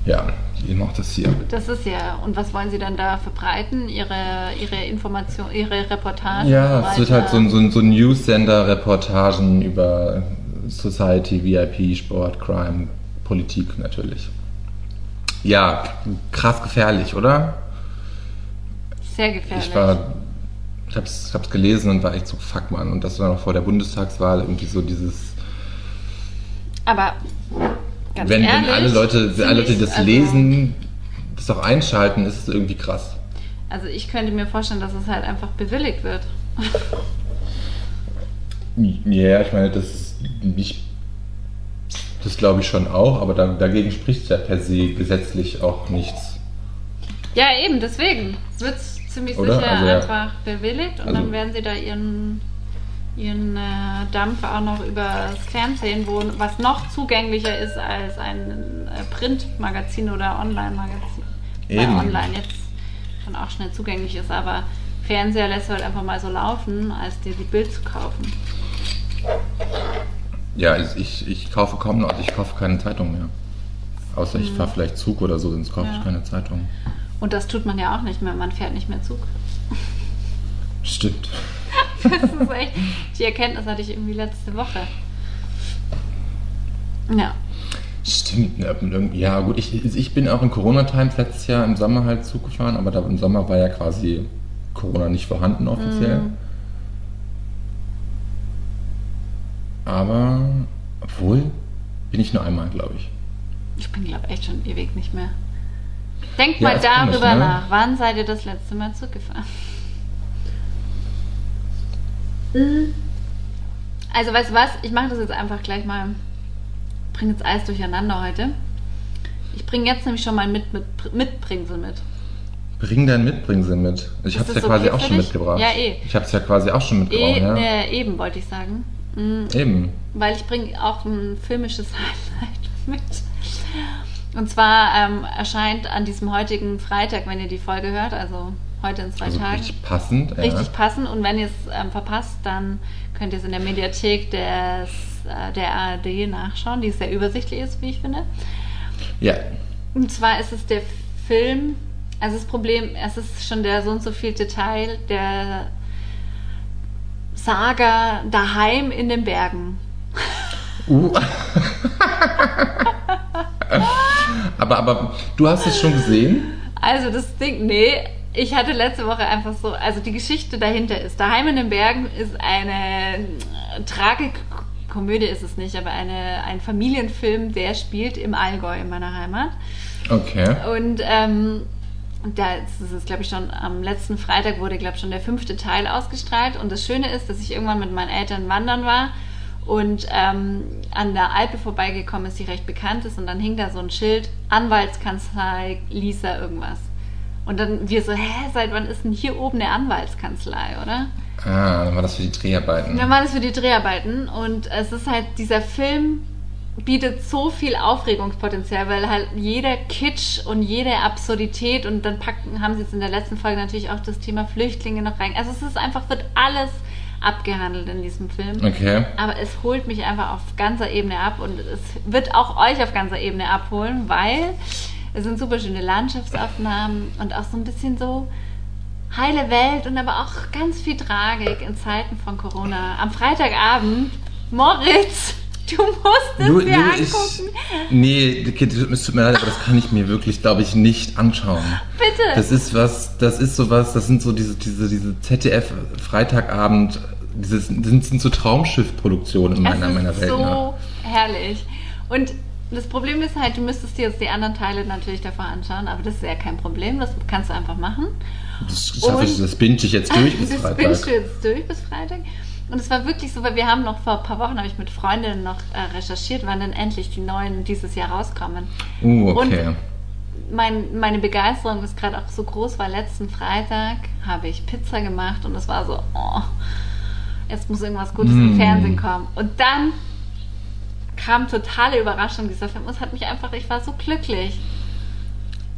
Ja, ihr macht das hier. Das ist ja. Und was wollen Sie dann da verbreiten? Ihre, Ihre Information, Ihre Reportagen? Ja, es wird halt so ein, so ein, so ein News-Sender-Reportagen über Society, VIP, Sport, Crime, Politik natürlich. Ja, krass gefährlich, oder? Sehr gefährlich. Ich war, ich hab's, hab's gelesen und war echt so, fuck man. Und das war noch vor der Bundestagswahl irgendwie so dieses, Aber ganz wenn, ehrlich, wenn alle Leute, finde alle Leute, die das also, lesen, das auch einschalten, ist es irgendwie krass. Also ich könnte mir vorstellen, dass es halt einfach bewilligt wird. Ja, ich meine, das ist nicht. Das glaube ich schon auch, aber da, dagegen spricht ja per se gesetzlich auch nichts. Ja, eben, deswegen. Es wird ziemlich Oder? sicher Also, ja. einfach bewilligt und Also- dann werden sie da ihren, ihren äh, Dampf auch noch übers Fernsehen, wo was noch zugänglicher ist als ein äh, Printmagazin oder Online-Magazin. Weil Eben. online jetzt schon auch schnell zugänglich ist, aber Fernseher lässt du halt einfach mal so laufen, als dir die Bild zu kaufen. Ja, ich, ich, ich kaufe kaum noch, ich kaufe keine Zeitung mehr. Außer ich fahre vielleicht Zug oder so, sonst kaufe. Ja. ich keine Zeitung. Und das tut man ja auch nicht mehr, man fährt nicht mehr Zug. Stimmt. Das ist echt, die Erkenntnis hatte ich irgendwie letzte Woche. Ja. Stimmt. ja, irgendwie- Ja, gut, ich, ich bin auch in Corona-Times letztes Jahr im Sommer halt Zug gefahren, aber da im Sommer war ja quasi Corona nicht vorhanden offiziell. Mhm. Aber, obwohl, bin ich nur einmal, glaube ich. Ich bin, glaube echt schon ewig nicht mehr. Denkt Ja, mal ist komisch, darüber ne? nach. Wann seid ihr das letzte Mal Zug gefahren? Also, weißt du was? Ich mache das jetzt einfach gleich mal. Bring jetzt alles durcheinander heute. Ich bringe jetzt nämlich schon mal mit, mit Mitbringsel mit. Bring dein Mitbringsel mit. Ich habe es ja das quasi okay auch schon dich? mitgebracht. Ja, eh. Ich habe es ja quasi auch schon mitgebracht. E ja. ne, eben wollte ich sagen. Mm, Eben. weil ich bringe auch ein filmisches Highlight mit. Und zwar ähm, erscheint an diesem heutigen Freitag, wenn ihr die Folge hört, also heute in zwei Also Tagen, richtig passend. richtig ja. passend. Und wenn ihr es ähm, verpasst, dann könnt ihr es in der Mediathek des, äh, der ARD nachschauen, die sehr übersichtlich ist, wie ich finde. Ja. Und zwar ist es der Film, also das Problem, es ist schon der so und so vielte Teil der Saga Daheim in den Bergen. Uh. aber, aber du hast es schon gesehen? Also das Ding, nee, ich hatte letzte Woche einfach so, also die Geschichte dahinter ist, Daheim in den Bergen ist eine äh, Tragikomödie ist es nicht, aber eine, ein Familienfilm, der spielt im Allgäu in meiner Heimat. Okay. Und ähm, da ist es, glaube ich, schon am letzten Freitag wurde, glaube ich, schon der fünfte Teil ausgestrahlt. Und das Schöne ist, dass ich irgendwann mit meinen Eltern wandern war und ähm, an der Alpe vorbeigekommen ist, die recht bekannt ist. Und dann hing da so ein Schild, Anwaltskanzlei Lisa irgendwas. Und dann wir so, hä, seit wann ist denn hier oben eine Anwaltskanzlei, oder? Ah, dann war das für die Dreharbeiten. Dann war das für die Dreharbeiten und es ist halt, dieser Film bietet so viel Aufregungspotenzial, weil halt jeder Kitsch und jede Absurdität und dann packen, haben sie jetzt in der letzten Folge natürlich auch das Thema Flüchtlinge noch rein. Also es ist einfach, wird alles abgehandelt in diesem Film. Okay. Aber es holt mich einfach auf ganzer Ebene ab und es wird auch euch auf ganzer Ebene abholen, weil es sind super schöne Landschaftsaufnahmen und auch so ein bisschen so heile Welt und aber auch ganz viel Tragik in Zeiten von Corona. Am Freitagabend, Moritz, du musst es dir du, angucken. ich, nee, Kind, es tut mir leid, aber das kann ich mir wirklich, glaube ich, nicht anschauen. Bitte. Das ist was, das ist sowas, das sind so diese, diese, diese ZDF-Freitagabend, dieses, das sind, sind so Traumschiff-Produktionen in meiner, es ist meiner Welt. so ne? herrlich. Und das Problem ist halt, du müsstest dir jetzt die anderen Teile natürlich davor anschauen, aber das ist ja kein Problem, das kannst du einfach machen. Das schaffe ich, das binge ich jetzt durch bis das Freitag. bist du jetzt durch bis Freitag. Und es war wirklich so, weil wir haben noch vor ein paar Wochen, habe ich mit Freundinnen noch äh, recherchiert, wann denn endlich die neuen dieses Jahr rauskommen. Uh, okay. Und mein, meine Begeisterung ist gerade auch so groß, weil letzten Freitag habe ich Pizza gemacht und es war so, oh, jetzt muss irgendwas Gutes im Mm. Fernsehen kommen. Und dann kam totale Überraschung dieser Film. Es hat mich einfach, ich war so glücklich.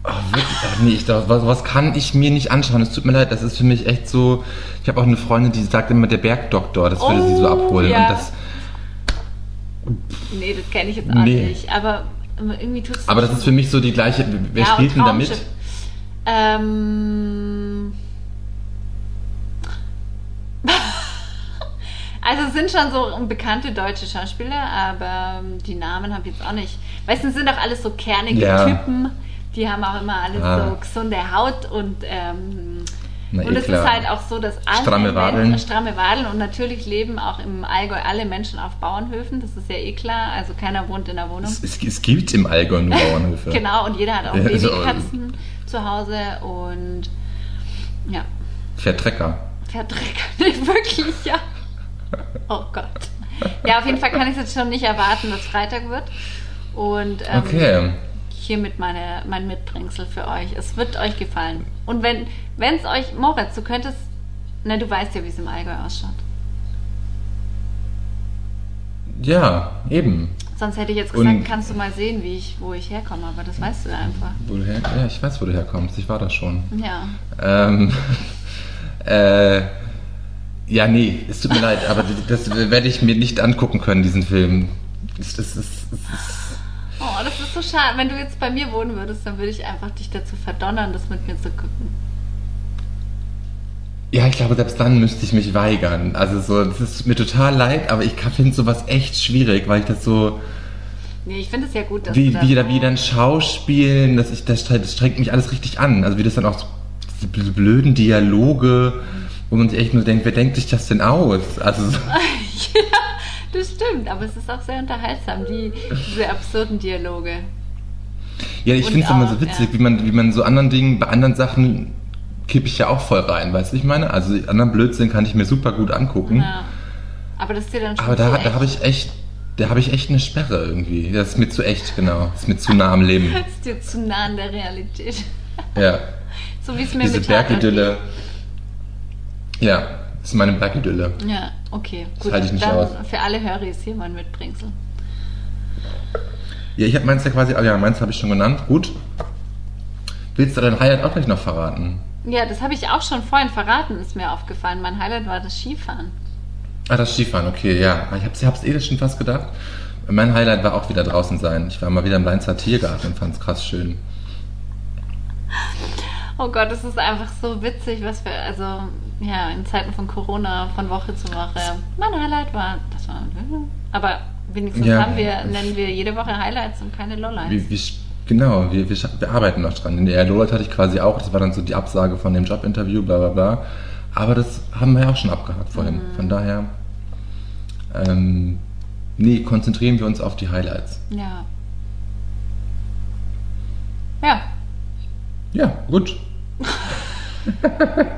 Oh, wirklich? Ach, nee, ich, das, was, was kann ich mir nicht anschauen? Es tut mir leid, das ist für mich echt so. Ich habe auch eine Freundin, die sagt immer der Bergdoktor, das würde sie so Oh, abholen. ja. Und das, Nee, das kenne ich jetzt auch Nee. nicht. Aber irgendwie tut es aber das ist für mich so die gleiche. Wer Ja, spielt denn da mit? Traumschiff. Ähm. Also es sind schon so bekannte deutsche Schauspieler, aber ähm, die Namen habe ich jetzt auch nicht. Weißt du, es sind doch alles so kernige Ja. Typen. Die haben auch immer alles Ah. so gesunde Haut und ähm, Na, und eh es klar. ist halt auch so, dass alle Stramme Wadeln. Menschen, stramme Wadeln und natürlich leben auch im Allgäu alle Menschen auf Bauernhöfen. Das ist ja eh klar. Also keiner wohnt in der Wohnung. Es, es, es gibt im Allgäu nur Bauernhöfe. Genau, und jeder hat auch Ja, also, Babykatzen zu Hause und ja, Fährt Trecker. Verdrecker. Nee, wirklich, ja. Oh Gott. Ja, auf jeden Fall kann ich es jetzt schon nicht erwarten, dass Freitag wird. Und ähm, Okay. hiermit meine, mein Mitbringsel für euch. Es wird euch gefallen. Und wenn es euch, Moritz, du könntest, na, du weißt ja, wie es im Allgäu ausschaut. Ja, eben. Sonst hätte ich jetzt gesagt, Und- kannst du mal sehen, wie ich, wo ich herkomme, aber das weißt du ja einfach. Wo du her, ja, ich weiß, wo du herkommst. Ich war da schon. Ja. Ähm, äh, ja, nee, es tut mir leid, aber das werde ich mir nicht angucken können, diesen Film. Das, das, das, das, Oh, das ist so schade. Wenn du jetzt bei mir wohnen würdest, dann würde ich einfach dich dazu verdonnern, das mit mir zu gucken. ja, ich glaube, selbst dann müsste ich mich weigern. Also so, das ist mir total leid, aber ich finde sowas echt schwierig, weil ich das so, Nee, ich finde es ja gut, dass wie, du wie, da wie dann Schauspielen, das, ich, das, das strengt mich alles richtig an. Also wie das dann auch so, diese bl- blöden Dialoge, wo man sich echt nur denkt, wer denkt sich das denn aus? Also so, ja, das stimmt, aber es ist auch sehr unterhaltsam, die, diese absurden Dialoge. Ja, ich finde es immer so witzig, ja. wie man, wie man so anderen Dingen, bei anderen Sachen kippe ich ja auch voll rein, weißt du, ich meine? Also anderen Blödsinn kann ich mir super gut angucken, Ja. Aber das ist dir dann schon aber da, da habe ich echt, da habe ich echt eine Sperre irgendwie. Das ist mir zu echt, genau. Das ist mir zu nah am Leben. Das ist dir zu nah an der Realität. Ja, So wie es mir diese mit Bergidylle. Ja, das ist meine Bergidylle. Ja, okay. Gut, halte ich nicht aus. für alle Höris hier mein Mitbringsel. Ja, ich habe meins ja quasi, ah ja, meins habe ich schon genannt. Gut. Willst du dein Highlight auch gleich noch verraten? Ja, das habe ich auch schon vorhin verraten, ist mir aufgefallen. Mein Highlight war das Skifahren. Ah, das Skifahren, okay, ja. Ich hab's, hab's eh schon fast gedacht. Mein Highlight war auch wieder draußen sein. Ich war mal wieder im Leinzer Tiergarten und fand's krass schön. Oh Gott, es ist einfach so witzig, was wir, also ja, in Zeiten von Corona, von Woche zu Woche. Mein Highlight war, das war, aber wenigstens Ja. haben wir, nennen wir jede Woche Highlights und keine Lowlights. Wie, wie, genau, wir, wir, wir arbeiten noch dran. In der Lowlight hatte ich quasi auch, das war dann so die Absage von dem Jobinterview, bla bla bla. Aber das haben wir ja auch schon abgehakt vorhin. Mhm. Von daher, ähm, nee, konzentrieren wir uns auf die Highlights. Ja. Ja, Ja, gut.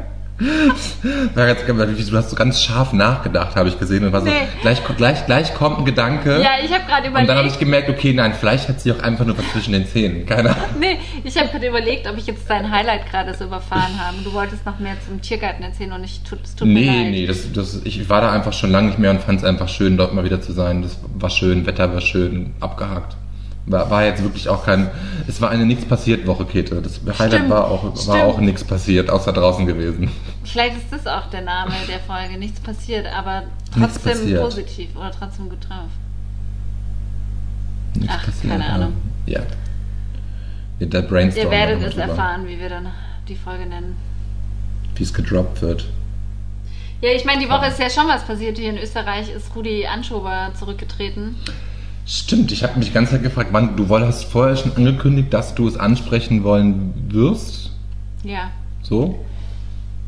War ganz, du hast so ganz scharf nachgedacht, habe ich gesehen. Und war so, Nee. gleich, gleich, gleich kommt ein Gedanke. ja ich habe gerade und dann habe ich überlegt, gemerkt, okay, nein, vielleicht hat sie auch einfach nur was zwischen den Zähnen. Keine Ahnung. nee, ich habe gerade überlegt, ob ich jetzt dein Highlight gerade so überfahren habe. Du wolltest noch mehr zum Tiergarten erzählen und ich tut, es tut mir Nee, leid. nee, das, das, ich war da einfach schon lange nicht mehr und fand es einfach schön, dort mal wieder zu sein. Das war schön, Wetter war schön, abgehakt. War, war jetzt wirklich auch kein. Es war eine nichts passiert Woche, Käthe. Das Highlight Stimmt, war auch, war stimmt. auch nichts passiert, außer draußen gewesen. Vielleicht ist das auch der Name der Folge. Nichts passiert, aber trotzdem passiert. positiv oder trotzdem gut drauf. Nichts Ach, passiert. keine. Ahnung. Ja. der Brainstorm. Ihr werdet es erfahren, wie wir dann die Folge nennen. Wie es gedroppt wird. Ja, ich meine, die Woche ist ja schon was passiert. Hier in Österreich ist Rudi Anschober zurückgetreten. Stimmt, ich habe mich die ganze Zeit gefragt, wann du hast vorher schon angekündigt, dass du es ansprechen wollen wirst. Ja. So?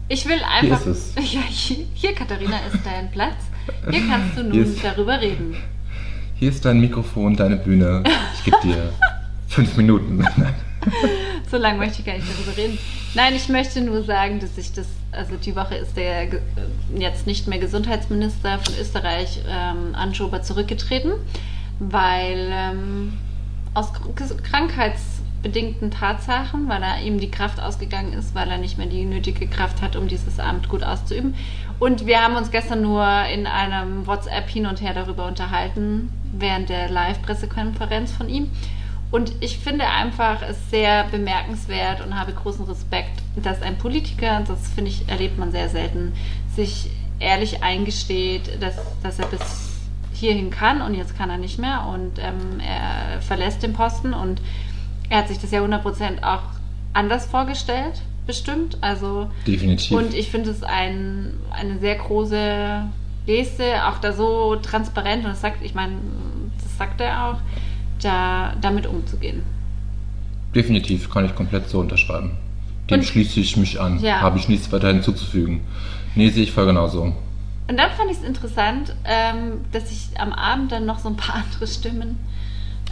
Ich will einfach. ist es. Ja, hier, hier, Katharina, ist dein Platz. Hier kannst du Hier nun darüber reden. Hier ist dein Mikrofon, deine Bühne. Ich gebe dir fünf Minuten. So lange möchte ich gar nicht darüber reden. Nein, ich möchte nur sagen, dass ich das, also die Woche ist der ge- jetzt nicht mehr Gesundheitsminister von Österreich, ähm, Anschober, zurückgetreten, weil ähm, aus Kr- Krankheits bedingten Tatsachen, weil er ihm die Kraft ausgegangen ist, weil er nicht mehr die nötige Kraft hat, um dieses Amt gut auszuüben. Und wir haben uns gestern nur in einem WhatsApp hin und her darüber unterhalten, während der Live-Pressekonferenz von ihm. Und ich finde einfach es sehr bemerkenswert und habe großen Respekt, dass ein Politiker, das finde ich, erlebt man sehr selten, sich ehrlich eingesteht, dass, dass er bis hierhin kann und jetzt kann er nicht mehr und ähm, er verlässt den Posten und er hat sich das ja 100% auch anders vorgestellt, bestimmt. Also, Definitiv. Und ich finde es ein, eine sehr große Geste, auch da so transparent und das sagt, ich meine, das sagt er auch, da damit umzugehen. Definitiv, kann ich komplett so unterschreiben. Dem Und- schließe ich mich an. Ja. Habe ich nichts weiter hinzuzufügen. Nee, sehe ich voll genauso. Und dann fand ich es interessant, ähm, dass ich am Abend dann noch so ein paar andere Stimmen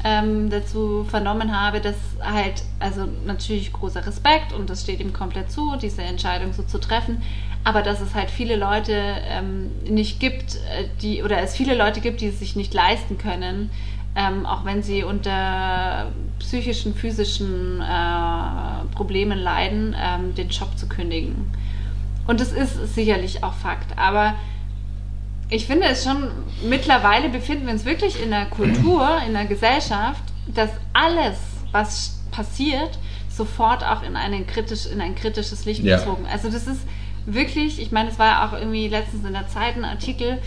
ähm, dazu vernommen habe, dass halt, also natürlich großer Respekt und das steht ihm komplett zu, diese Entscheidung so zu treffen, aber dass es halt viele Leute ähm, nicht gibt, äh, die, oder es viele Leute gibt, die es sich nicht leisten können, ähm, auch wenn sie unter psychischen, physischen äh, Problemen leiden, ähm, den Job zu kündigen. Und das ist sicherlich auch Fakt. Aber ich finde es schon, mittlerweile befinden wir uns wirklich in einer Kultur, in einer Gesellschaft, dass alles, was passiert, sofort auch in, einen kritisch, in ein kritisches Licht Ja. gezogen. Also das ist wirklich, ich meine, es war ja auch irgendwie letztens in der Zeit ein Artikel,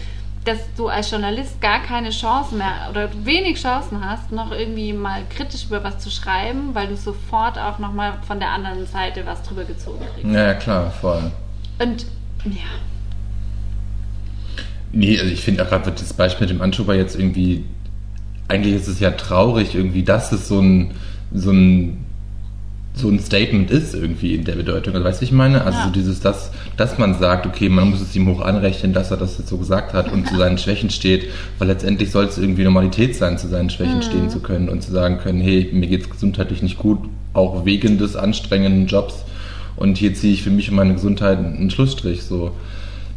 dass du als Journalist gar keine Chancen mehr oder wenig Chancen hast, noch irgendwie mal kritisch über was zu schreiben, weil du sofort auch nochmal von der anderen Seite was drüber gezogen kriegst. Ja, klar, voll. Und ja, Nee, also ich finde auch gerade das Beispiel mit dem Anschuber jetzt irgendwie, eigentlich ist es ja traurig irgendwie, dass es so ein, so ein, so ein Statement ist irgendwie in der Bedeutung. Also weißt du, ich meine? Also Ja. so dieses, dass, dass man sagt, okay, man muss es ihm hoch anrechnen, dass er das jetzt so gesagt hat und zu seinen Schwächen steht, weil letztendlich soll es irgendwie Normalität sein, zu seinen Schwächen Mhm. stehen zu können und zu sagen können, hey, mir geht's gesundheitlich nicht gut, auch wegen des anstrengenden Jobs und hier ziehe ich für mich und meine Gesundheit einen Schlussstrich, so.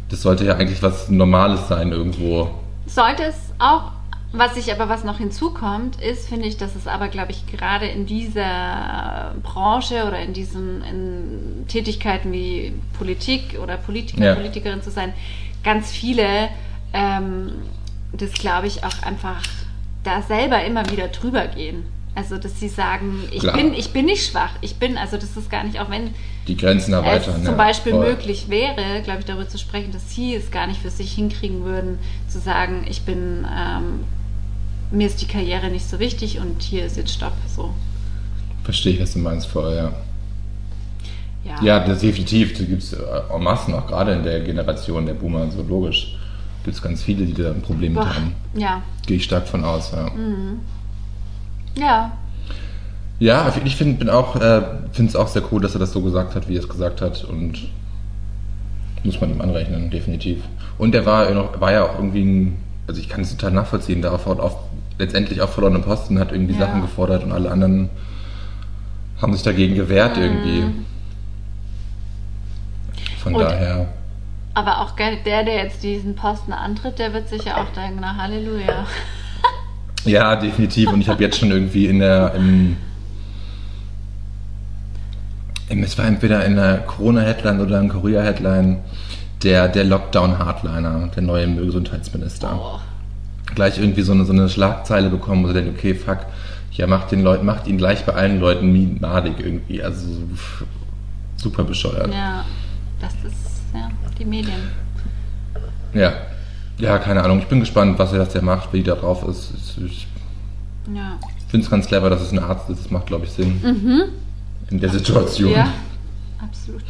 Das sollte ja eigentlich was Normales sein irgendwo. Sollte es auch, was ich aber was noch hinzukommt, ist, finde ich, dass es aber, glaube ich, gerade in dieser Branche oder in diesen in Tätigkeiten wie Politik oder Politiker, Ja. Politikerin zu sein, ganz viele ähm, das, glaube ich, auch einfach da selber immer wieder drüber gehen. Also, dass sie sagen, ich Klar. bin, ich bin nicht schwach, ich bin, also das ist gar nicht, auch wenn Die Grenzen erweitern. es zum ja, Beispiel voll. möglich wäre, glaube ich, darüber zu sprechen, dass sie es gar nicht für sich hinkriegen würden, zu sagen, ich bin, ähm, mir ist die Karriere nicht so wichtig und hier ist jetzt Stopp. So. Verstehe ich, was du meinst, voll, ja. Ja. Ja, das definitiv. Da gibt es en masse noch, gerade in der Generation der Boomer, so logisch. Gibt es ganz viele, die da ein Problem mit Boah, haben. ja. Gehe ich stark von aus, ja. Ja. Ja, ich finde bin auch, äh, finde es auch sehr cool, dass er das so gesagt hat, wie er es gesagt hat und muss man ihm anrechnen, definitiv. Und er war, ja war ja auch irgendwie, ein, also ich kann es total nachvollziehen, darauf hat auf, letztendlich auch verlorene Posten, hat irgendwie Ja. Sachen gefordert und alle anderen haben sich dagegen gewehrt irgendwie. Von Und- daher, Aber auch der, der jetzt diesen Posten antritt, der wird sicher auch denken, na Halleluja. Ja, definitiv. Und ich habe jetzt schon irgendwie in der, im, im, es war entweder in der Corona-Headline oder in Korea-Headline, der, der Lockdown-Hardliner, der neue Gesundheitsminister. Oh. Gleich irgendwie so eine, so eine Schlagzeile bekommen, wo sie denken, okay, fuck, ja, macht den Leuten, macht ihn gleich bei allen Leuten madig irgendwie. Also super bescheuert. Ja, das ist ja die Medien. Ja. Ja, keine Ahnung. Ich bin gespannt, was er, was der macht, wie der drauf ist. Ich Ja. finde es ganz clever, dass es ein Arzt ist. Das macht, glaube ich, Sinn. In der Situation. Ja, absolut.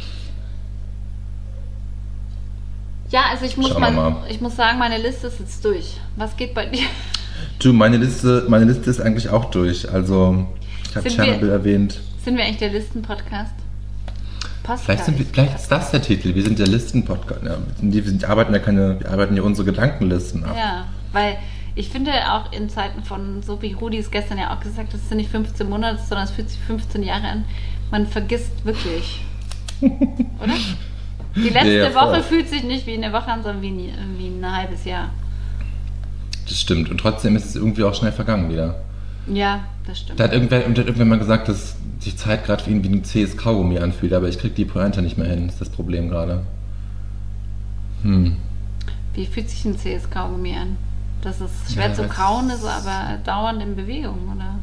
Ja, also ich muss, wir mal, ich muss sagen, meine Liste ist jetzt durch. Was geht bei dir? Du, meine Liste, meine Liste ist eigentlich auch durch. Also, ich habe Tschernobyl erwähnt. Sind wir eigentlich der Listen-Podcast? Passt Vielleicht, sind wir, vielleicht ist das der Titel. Wir sind der Listen-Podcast. Ja, wir, sind, wir arbeiten ja keine, wir arbeiten ja unsere Gedankenlisten ab. Ja, weil ich finde auch in Zeiten von, so wie Rudi es gestern ja auch gesagt hat, es sind nicht 15 Monate, sondern es fühlt sich 15 Jahre an. Man vergisst wirklich. Oder? Die letzte Ja, ja. Woche fühlt sich nicht wie eine Woche an, sondern wie, nie- wie ein halbes Jahr. Das stimmt. Und trotzdem ist es irgendwie auch schnell vergangen wieder. Ja, das stimmt. Da hat irgendwer, und da hat irgendwer mal gesagt, dass sich Zeit gerade für ihn wie ein zähes Kaugummi anfühlt, aber ich krieg die Pointe nicht mehr hin, ist das Problem gerade. Hm. Wie fühlt sich ein CS Kaugummi an? Dass es schwer Ja, zu kauen ist, aber dauernd in Bewegung, oder?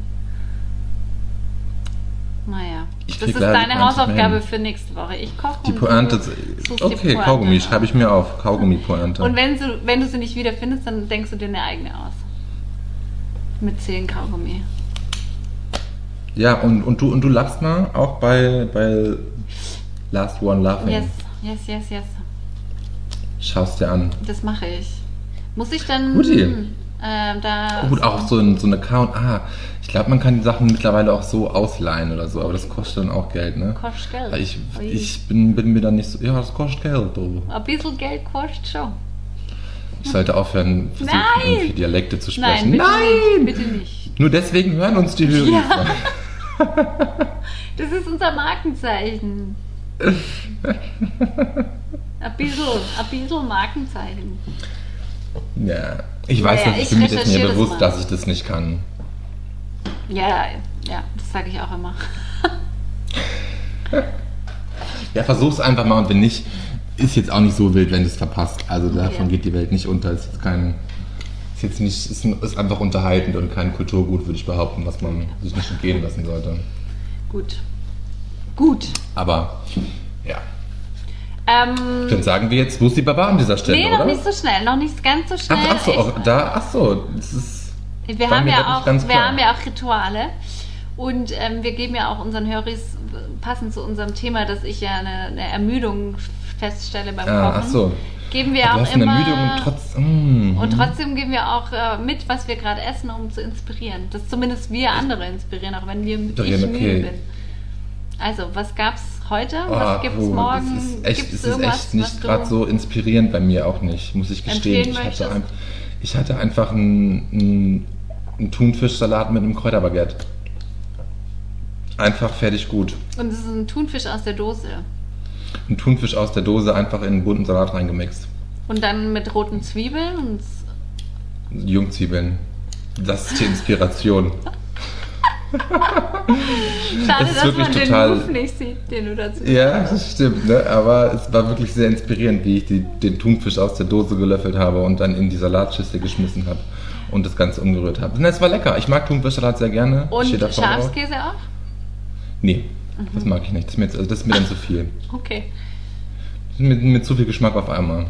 Ich Naja, das krieg ist die deine Hausaufgabe für nächste Woche. Ich koche Die Pointe. die Okay, Pointe Kaugummi, schreibe ich mir auf. Kaugummi-Pointe. Und wenn du, wenn du sie nicht wiederfindest, dann denkst du dir eine eigene aus. Mit zehn Kaugummi. Ja, und, und, du, und du lachst mal auch bei, bei Last One Laughing. Yes, yes, yes, yes. Schaust dir an. Das mache ich. Muss ich dann Guti. ähm, da. Gut, auch so ein, so ein Account. Ah, ich glaube, man kann die Sachen mittlerweile auch so ausleihen oder so, aber das kostet dann auch Geld, ne? Kostet Geld. Ich, ich bin, bin mir dann nicht so. Ja, das kostet Geld. Du. Ein bisschen Geld kostet schon. Ich sollte aufhören, versuchen, Nein! irgendwie Dialekte zu Nein, sprechen. bitte Nein! nicht. Bitte nicht. Nur deswegen hören uns die Hörer. Ja. Das ist unser Markenzeichen. Ein bisschen, ein bisschen Markenzeichen. Ja, ich weiß, Ja, dass ich, für mich ist mir das bewusst, dass ich das nicht kann. Ja, ja, das sage ich auch immer. Ja, versuch's einfach mal und wenn nicht, ist jetzt auch nicht so wild, wenn du es verpasst. Also davon Okay. geht die Welt nicht unter. Es ist kein. Ist jetzt nicht, ist, ist einfach unterhaltend und kein Kulturgut, würde ich behaupten, was man sich nicht entgehen lassen sollte. Gut. Gut. Aber ja. Ähm, Dann sagen wir jetzt, wo ist die Baba an dieser Stelle, nee, oder? noch nicht so schnell, noch nicht ganz so schnell. ach, ach so, Ich- auch da, ach so, das ist. Wir haben, ja auch, wir haben ja auch Rituale und ähm, wir geben ja auch unseren Höris passend zu unserem Thema, dass ich ja eine, eine Ermüdung feststelle beim Ah, Kochen. ach so. Geben wir auch immer eine Ermüdung und trotz. Mm, und trotzdem geben wir auch äh, mit, was wir gerade essen, um zu inspirieren. Dass zumindest wir andere inspirieren, auch wenn wir ich Inspirieren, müde okay. bin. Also, was gab's heute? Oh, was gibt's puh, morgen? Das ist echt, Gibt's es ist echt nicht gerade so inspirierend bei mir auch nicht, muss ich gestehen. Ich hatte, ein, ich hatte einfach einen, einen, einen Thunfischsalat mit einem Kräuterbaguette. Einfach fertig gut. Und es ist ein Thunfisch aus der Dose. Ein Thunfisch aus der Dose einfach in einen bunten Salat reingemixt. Und dann mit roten Zwiebeln und Jungzwiebeln. Das ist die Inspiration. Schade, dass man den total- Move nicht sieht, den du dazu Ja, das stimmt, ne? aber es war wirklich sehr inspirierend, wie ich die, den Thunfisch aus der Dose gelöffelt habe und dann in die Salatschüssel geschmissen habe und das Ganze umgerührt habe. Es war lecker. Ich mag Thunfischsalat sehr gerne. Und. Schafskäse auch? Nee, das mag ich nicht. Das ist mir, jetzt, also das ist mir dann zu viel. Okay. Das ist Mit, mit zu viel Geschmack auf einmal.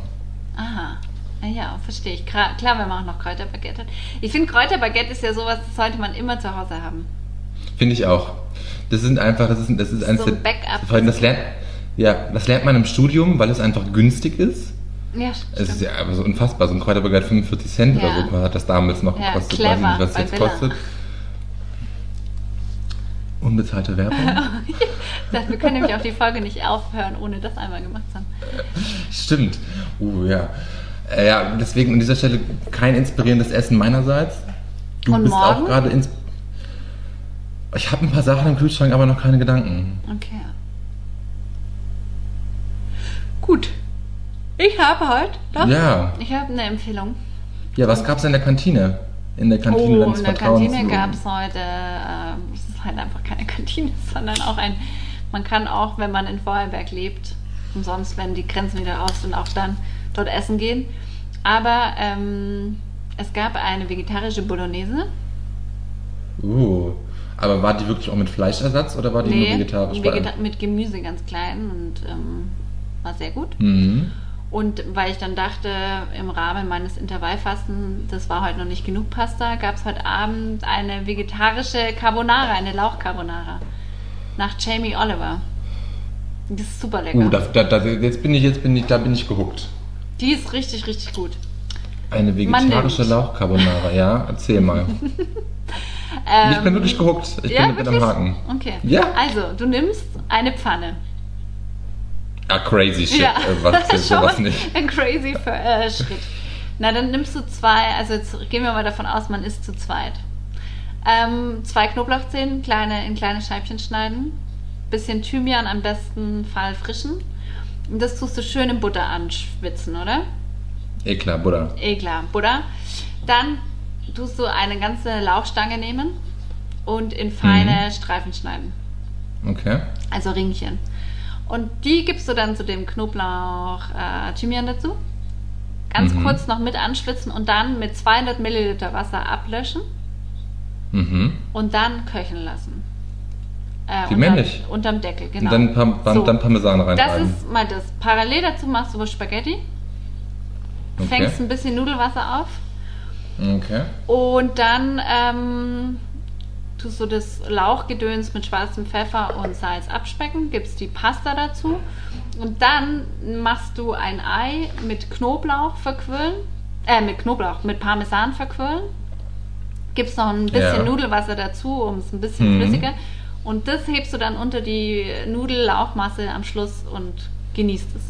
Aha. Ah Ja, verstehe ich. Klar, man auch noch Kräuterbaguette. Ich finde, Kräuterbaguette ist ja sowas, das sollte man immer zu Hause haben. Finde ich auch. Das sind einfach, das ist, das ist eins So ein Backup. Vor allem das lernt, ja, das lernt man im Studium, weil es einfach günstig ist. Ja, Es ist stimmt. ja so unfassbar. So ein Kräuterbaguette 45 Cent Ja. oder so hat das damals noch Ja, gekostet. clever, Weiß ich nicht, was jetzt Villa. kostet. Unbezahlte Werbung. Das- Wir können nämlich auch die Folge nicht aufhören, ohne das einmal gemacht zu haben. Stimmt. Uh, ja. Äh, ja, deswegen an dieser Stelle kein inspirierendes Essen meinerseits. Du Und bist morgen? auch gerade ins. Ich habe ein paar Sachen im Kühlschrank, aber noch keine Gedanken. Okay. Gut. Ich habe heute, doch, Ja. ich habe eine Empfehlung. Ja, was gab's in der Kantine? In der Kantine oh, in der Vertrauens. Kantine gab es heute, äh, es halt einfach keine Kantine, sondern auch ein, man kann auch, wenn man in Vorarlberg lebt, umsonst, wenn die Grenzen wieder aus sind, auch dann dort essen gehen. Aber ähm, es gab eine vegetarische Bolognese. Uh. Aber war die wirklich auch mit Fleischersatz oder war die nur vegetarisch? vegeta mit Gemüse ganz klein und ähm, war sehr gut. mhm. Und weil ich dann dachte, im Rahmen meines Intervallfasten, das war heute noch nicht genug Pasta, gab es heute Abend eine vegetarische Carbonara, eine Lauchcarbonara. Nach Jamie Oliver. Das ist super lecker. Uh, da, da, da, jetzt bin ich, jetzt bin ich, da bin ich gehuckt. Die ist richtig, richtig gut. Eine vegetarische. Lauchcarbonara, ja? Erzähl mal. Ähm, ich bin wirklich gehuckt. Ich ja, bin, bin am wirklich? Haken. Okay. Ja. Also, du nimmst eine Pfanne. Ah, crazy shit. Ja, Äh, was jetzt schon sowas nicht. ein crazy äh, Schritt. Na, dann nimmst du zwei, also jetzt gehen wir mal davon aus, man isst zu zweit. Ähm, zwei Knoblauchzehen, kleine, in kleine Scheibchen schneiden. Bisschen Thymian, am besten Fall frischen. Und das tust du schön in Butter anschwitzen, oder? Eh klar, Buddha. Eh klar, Butter. Dann tust du eine ganze Lauchstange nehmen, und in feine Streifen schneiden. Okay. Also Ringchen. Und die gibst du dann zu dem Knoblauch äh, Thymian dazu. Ganz Mhm. kurz noch mit anschwitzen und dann mit 200 Milliliter Wasser ablöschen Mhm. und dann köcheln lassen. Äh, Wie männlich. Unterm Deckel, genau. Und dann, Pam Pam So. dann Parmesan Das reintreiben. ist mal das. Parallel dazu machst du Spaghetti, Okay. fängst ein bisschen Nudelwasser auf Okay. und dann ähm, tust du das Lauchgedöns mit schwarzem Pfeffer und Salz abspecken, gibst die Pasta dazu und dann machst du ein Ei mit Knoblauch verquirlen, äh, mit Knoblauch, mit Parmesan verquirlen, gibst noch ein bisschen Ja. Nudelwasser dazu, um es ein bisschen Mhm. flüssiger und das hebst du dann unter die Nudellauchmasse am Schluss und genießt es.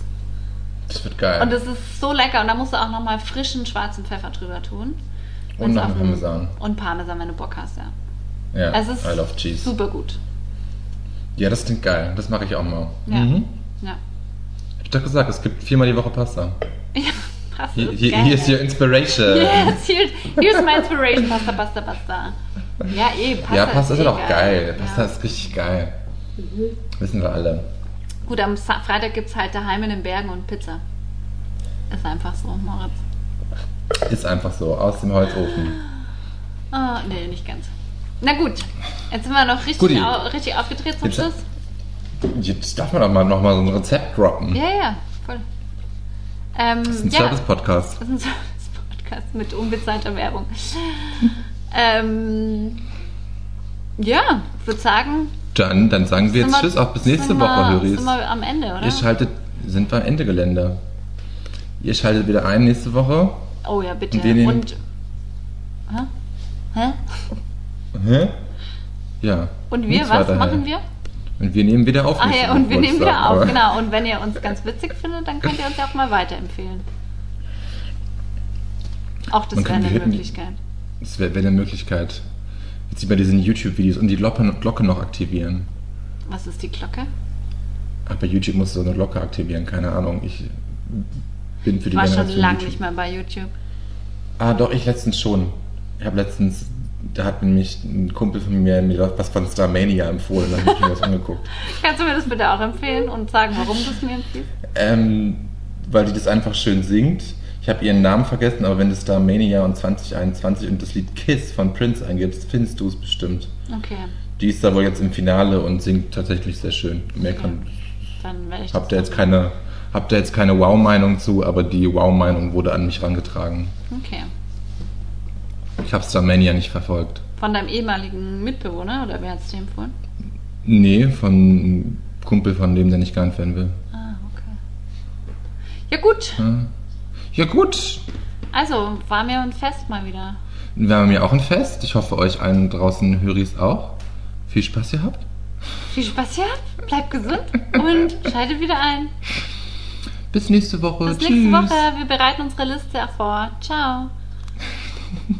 Das wird geil. Und es ist so lecker und da musst du auch nochmal frischen schwarzen Pfeffer drüber tun. Und noch Parmesan. Und Parmesan, wenn du Bock hast, ja. Ja, Es ist I love cheese. super gut. Ja, das klingt geil. Das mache ich auch mal. Ja. Mhm. Ja. Hab ich doch gesagt, es gibt viermal die Woche Pasta. Ja, Pasta Hier, ist hier, geil. hier ist your inspiration. Yes, here, here's my inspiration. Pasta, Pasta, Pasta. Ja, eh, Pasta ja, Pasta ist eh ja doch geil. Pasta Ja. ist richtig geil. Wissen wir alle. Gut, am Freitag gibt es halt daheim in den Bergen und Pizza. Ist einfach so, Moritz. Ist einfach so, aus dem Holzofen. Ah, nee, nicht ganz. Na gut, jetzt sind wir noch richtig, au richtig aufgedreht zum Jetzt- Schluss. Jetzt darf man doch mal noch mal so ein Rezept droppen. Ja, ja, voll. Ähm, Das ist ein ja. Service-Podcast. Das ist ein Service-Podcast mit unbezahlter Werbung. ähm, ja, ich würde sagen, Dann, dann sagen wir jetzt Tschüss, auch bis nächste Woche, wir, Höris. Sind wir am Ende, oder? Ihr schaltet, sind wir am Ende Gelände. Ihr schaltet wieder ein nächste Woche. oh ja, bitte. Und wir nehmen- Und, hä? Hä? Hä? Ja. Und wir, was machen wir? Und wir nehmen wieder auf. Ach ja, und wir ich nehmen wieder auf, genau. Und wenn ihr uns ganz witzig findet, dann könnt ihr uns ja auch mal weiterempfehlen. Auch das wäre eine hätten- Möglichkeit. Das wäre wär eine Möglichkeit. Jetzt sieht man diesen YouTube-Videos und die Glocke, noch aktivieren. Was ist die Glocke? Ach, bei YouTube musst du so eine Glocke aktivieren, keine Ahnung. Ich bin für Ich die war schon Generation lange YouTube. nicht mehr bei YouTube. Ah, doch, ich letztens schon. Ich habe letztens, da hat nämlich ein Kumpel von mir mir was von Starmania empfohlen, dann habe ich mir das angeguckt. Kannst du mir das bitte auch empfehlen und sagen, warum du es mir empfiehlst? Ähm, weil die das einfach schön singt. Ich habe ihren Namen vergessen, aber wenn du Starmania und 2021 und das Lied Kiss von Prince eingibst, findest du es bestimmt. Okay, Die ist da wohl jetzt im Finale und singt tatsächlich sehr schön. Mehr Okay. kann, dann werde ich habt ihr jetzt keine, habt ihr jetzt keine Wow-Meinung zu, aber die Wow-Meinung wurde an mich rangetragen. Okay. Ich habe Starmania nicht verfolgt. Von deinem ehemaligen Mitbewohner oder wer hat es dir empfohlen? Nee, von einem Kumpel von dem, der nicht gern Fan will. Ah, okay. Ja gut, Ja. Gut, also war mir ein Fest mal wieder. wir haben ja auch ein Fest. Ich hoffe, euch allen draußen Höris auch. Viel Spaß ihr habt. Viel Spaß ja, bleibt gesund und schaltet wieder ein. Bis nächste Woche. Bis Tschüss. nächste Woche. Wir bereiten unsere Liste vor. Ciao.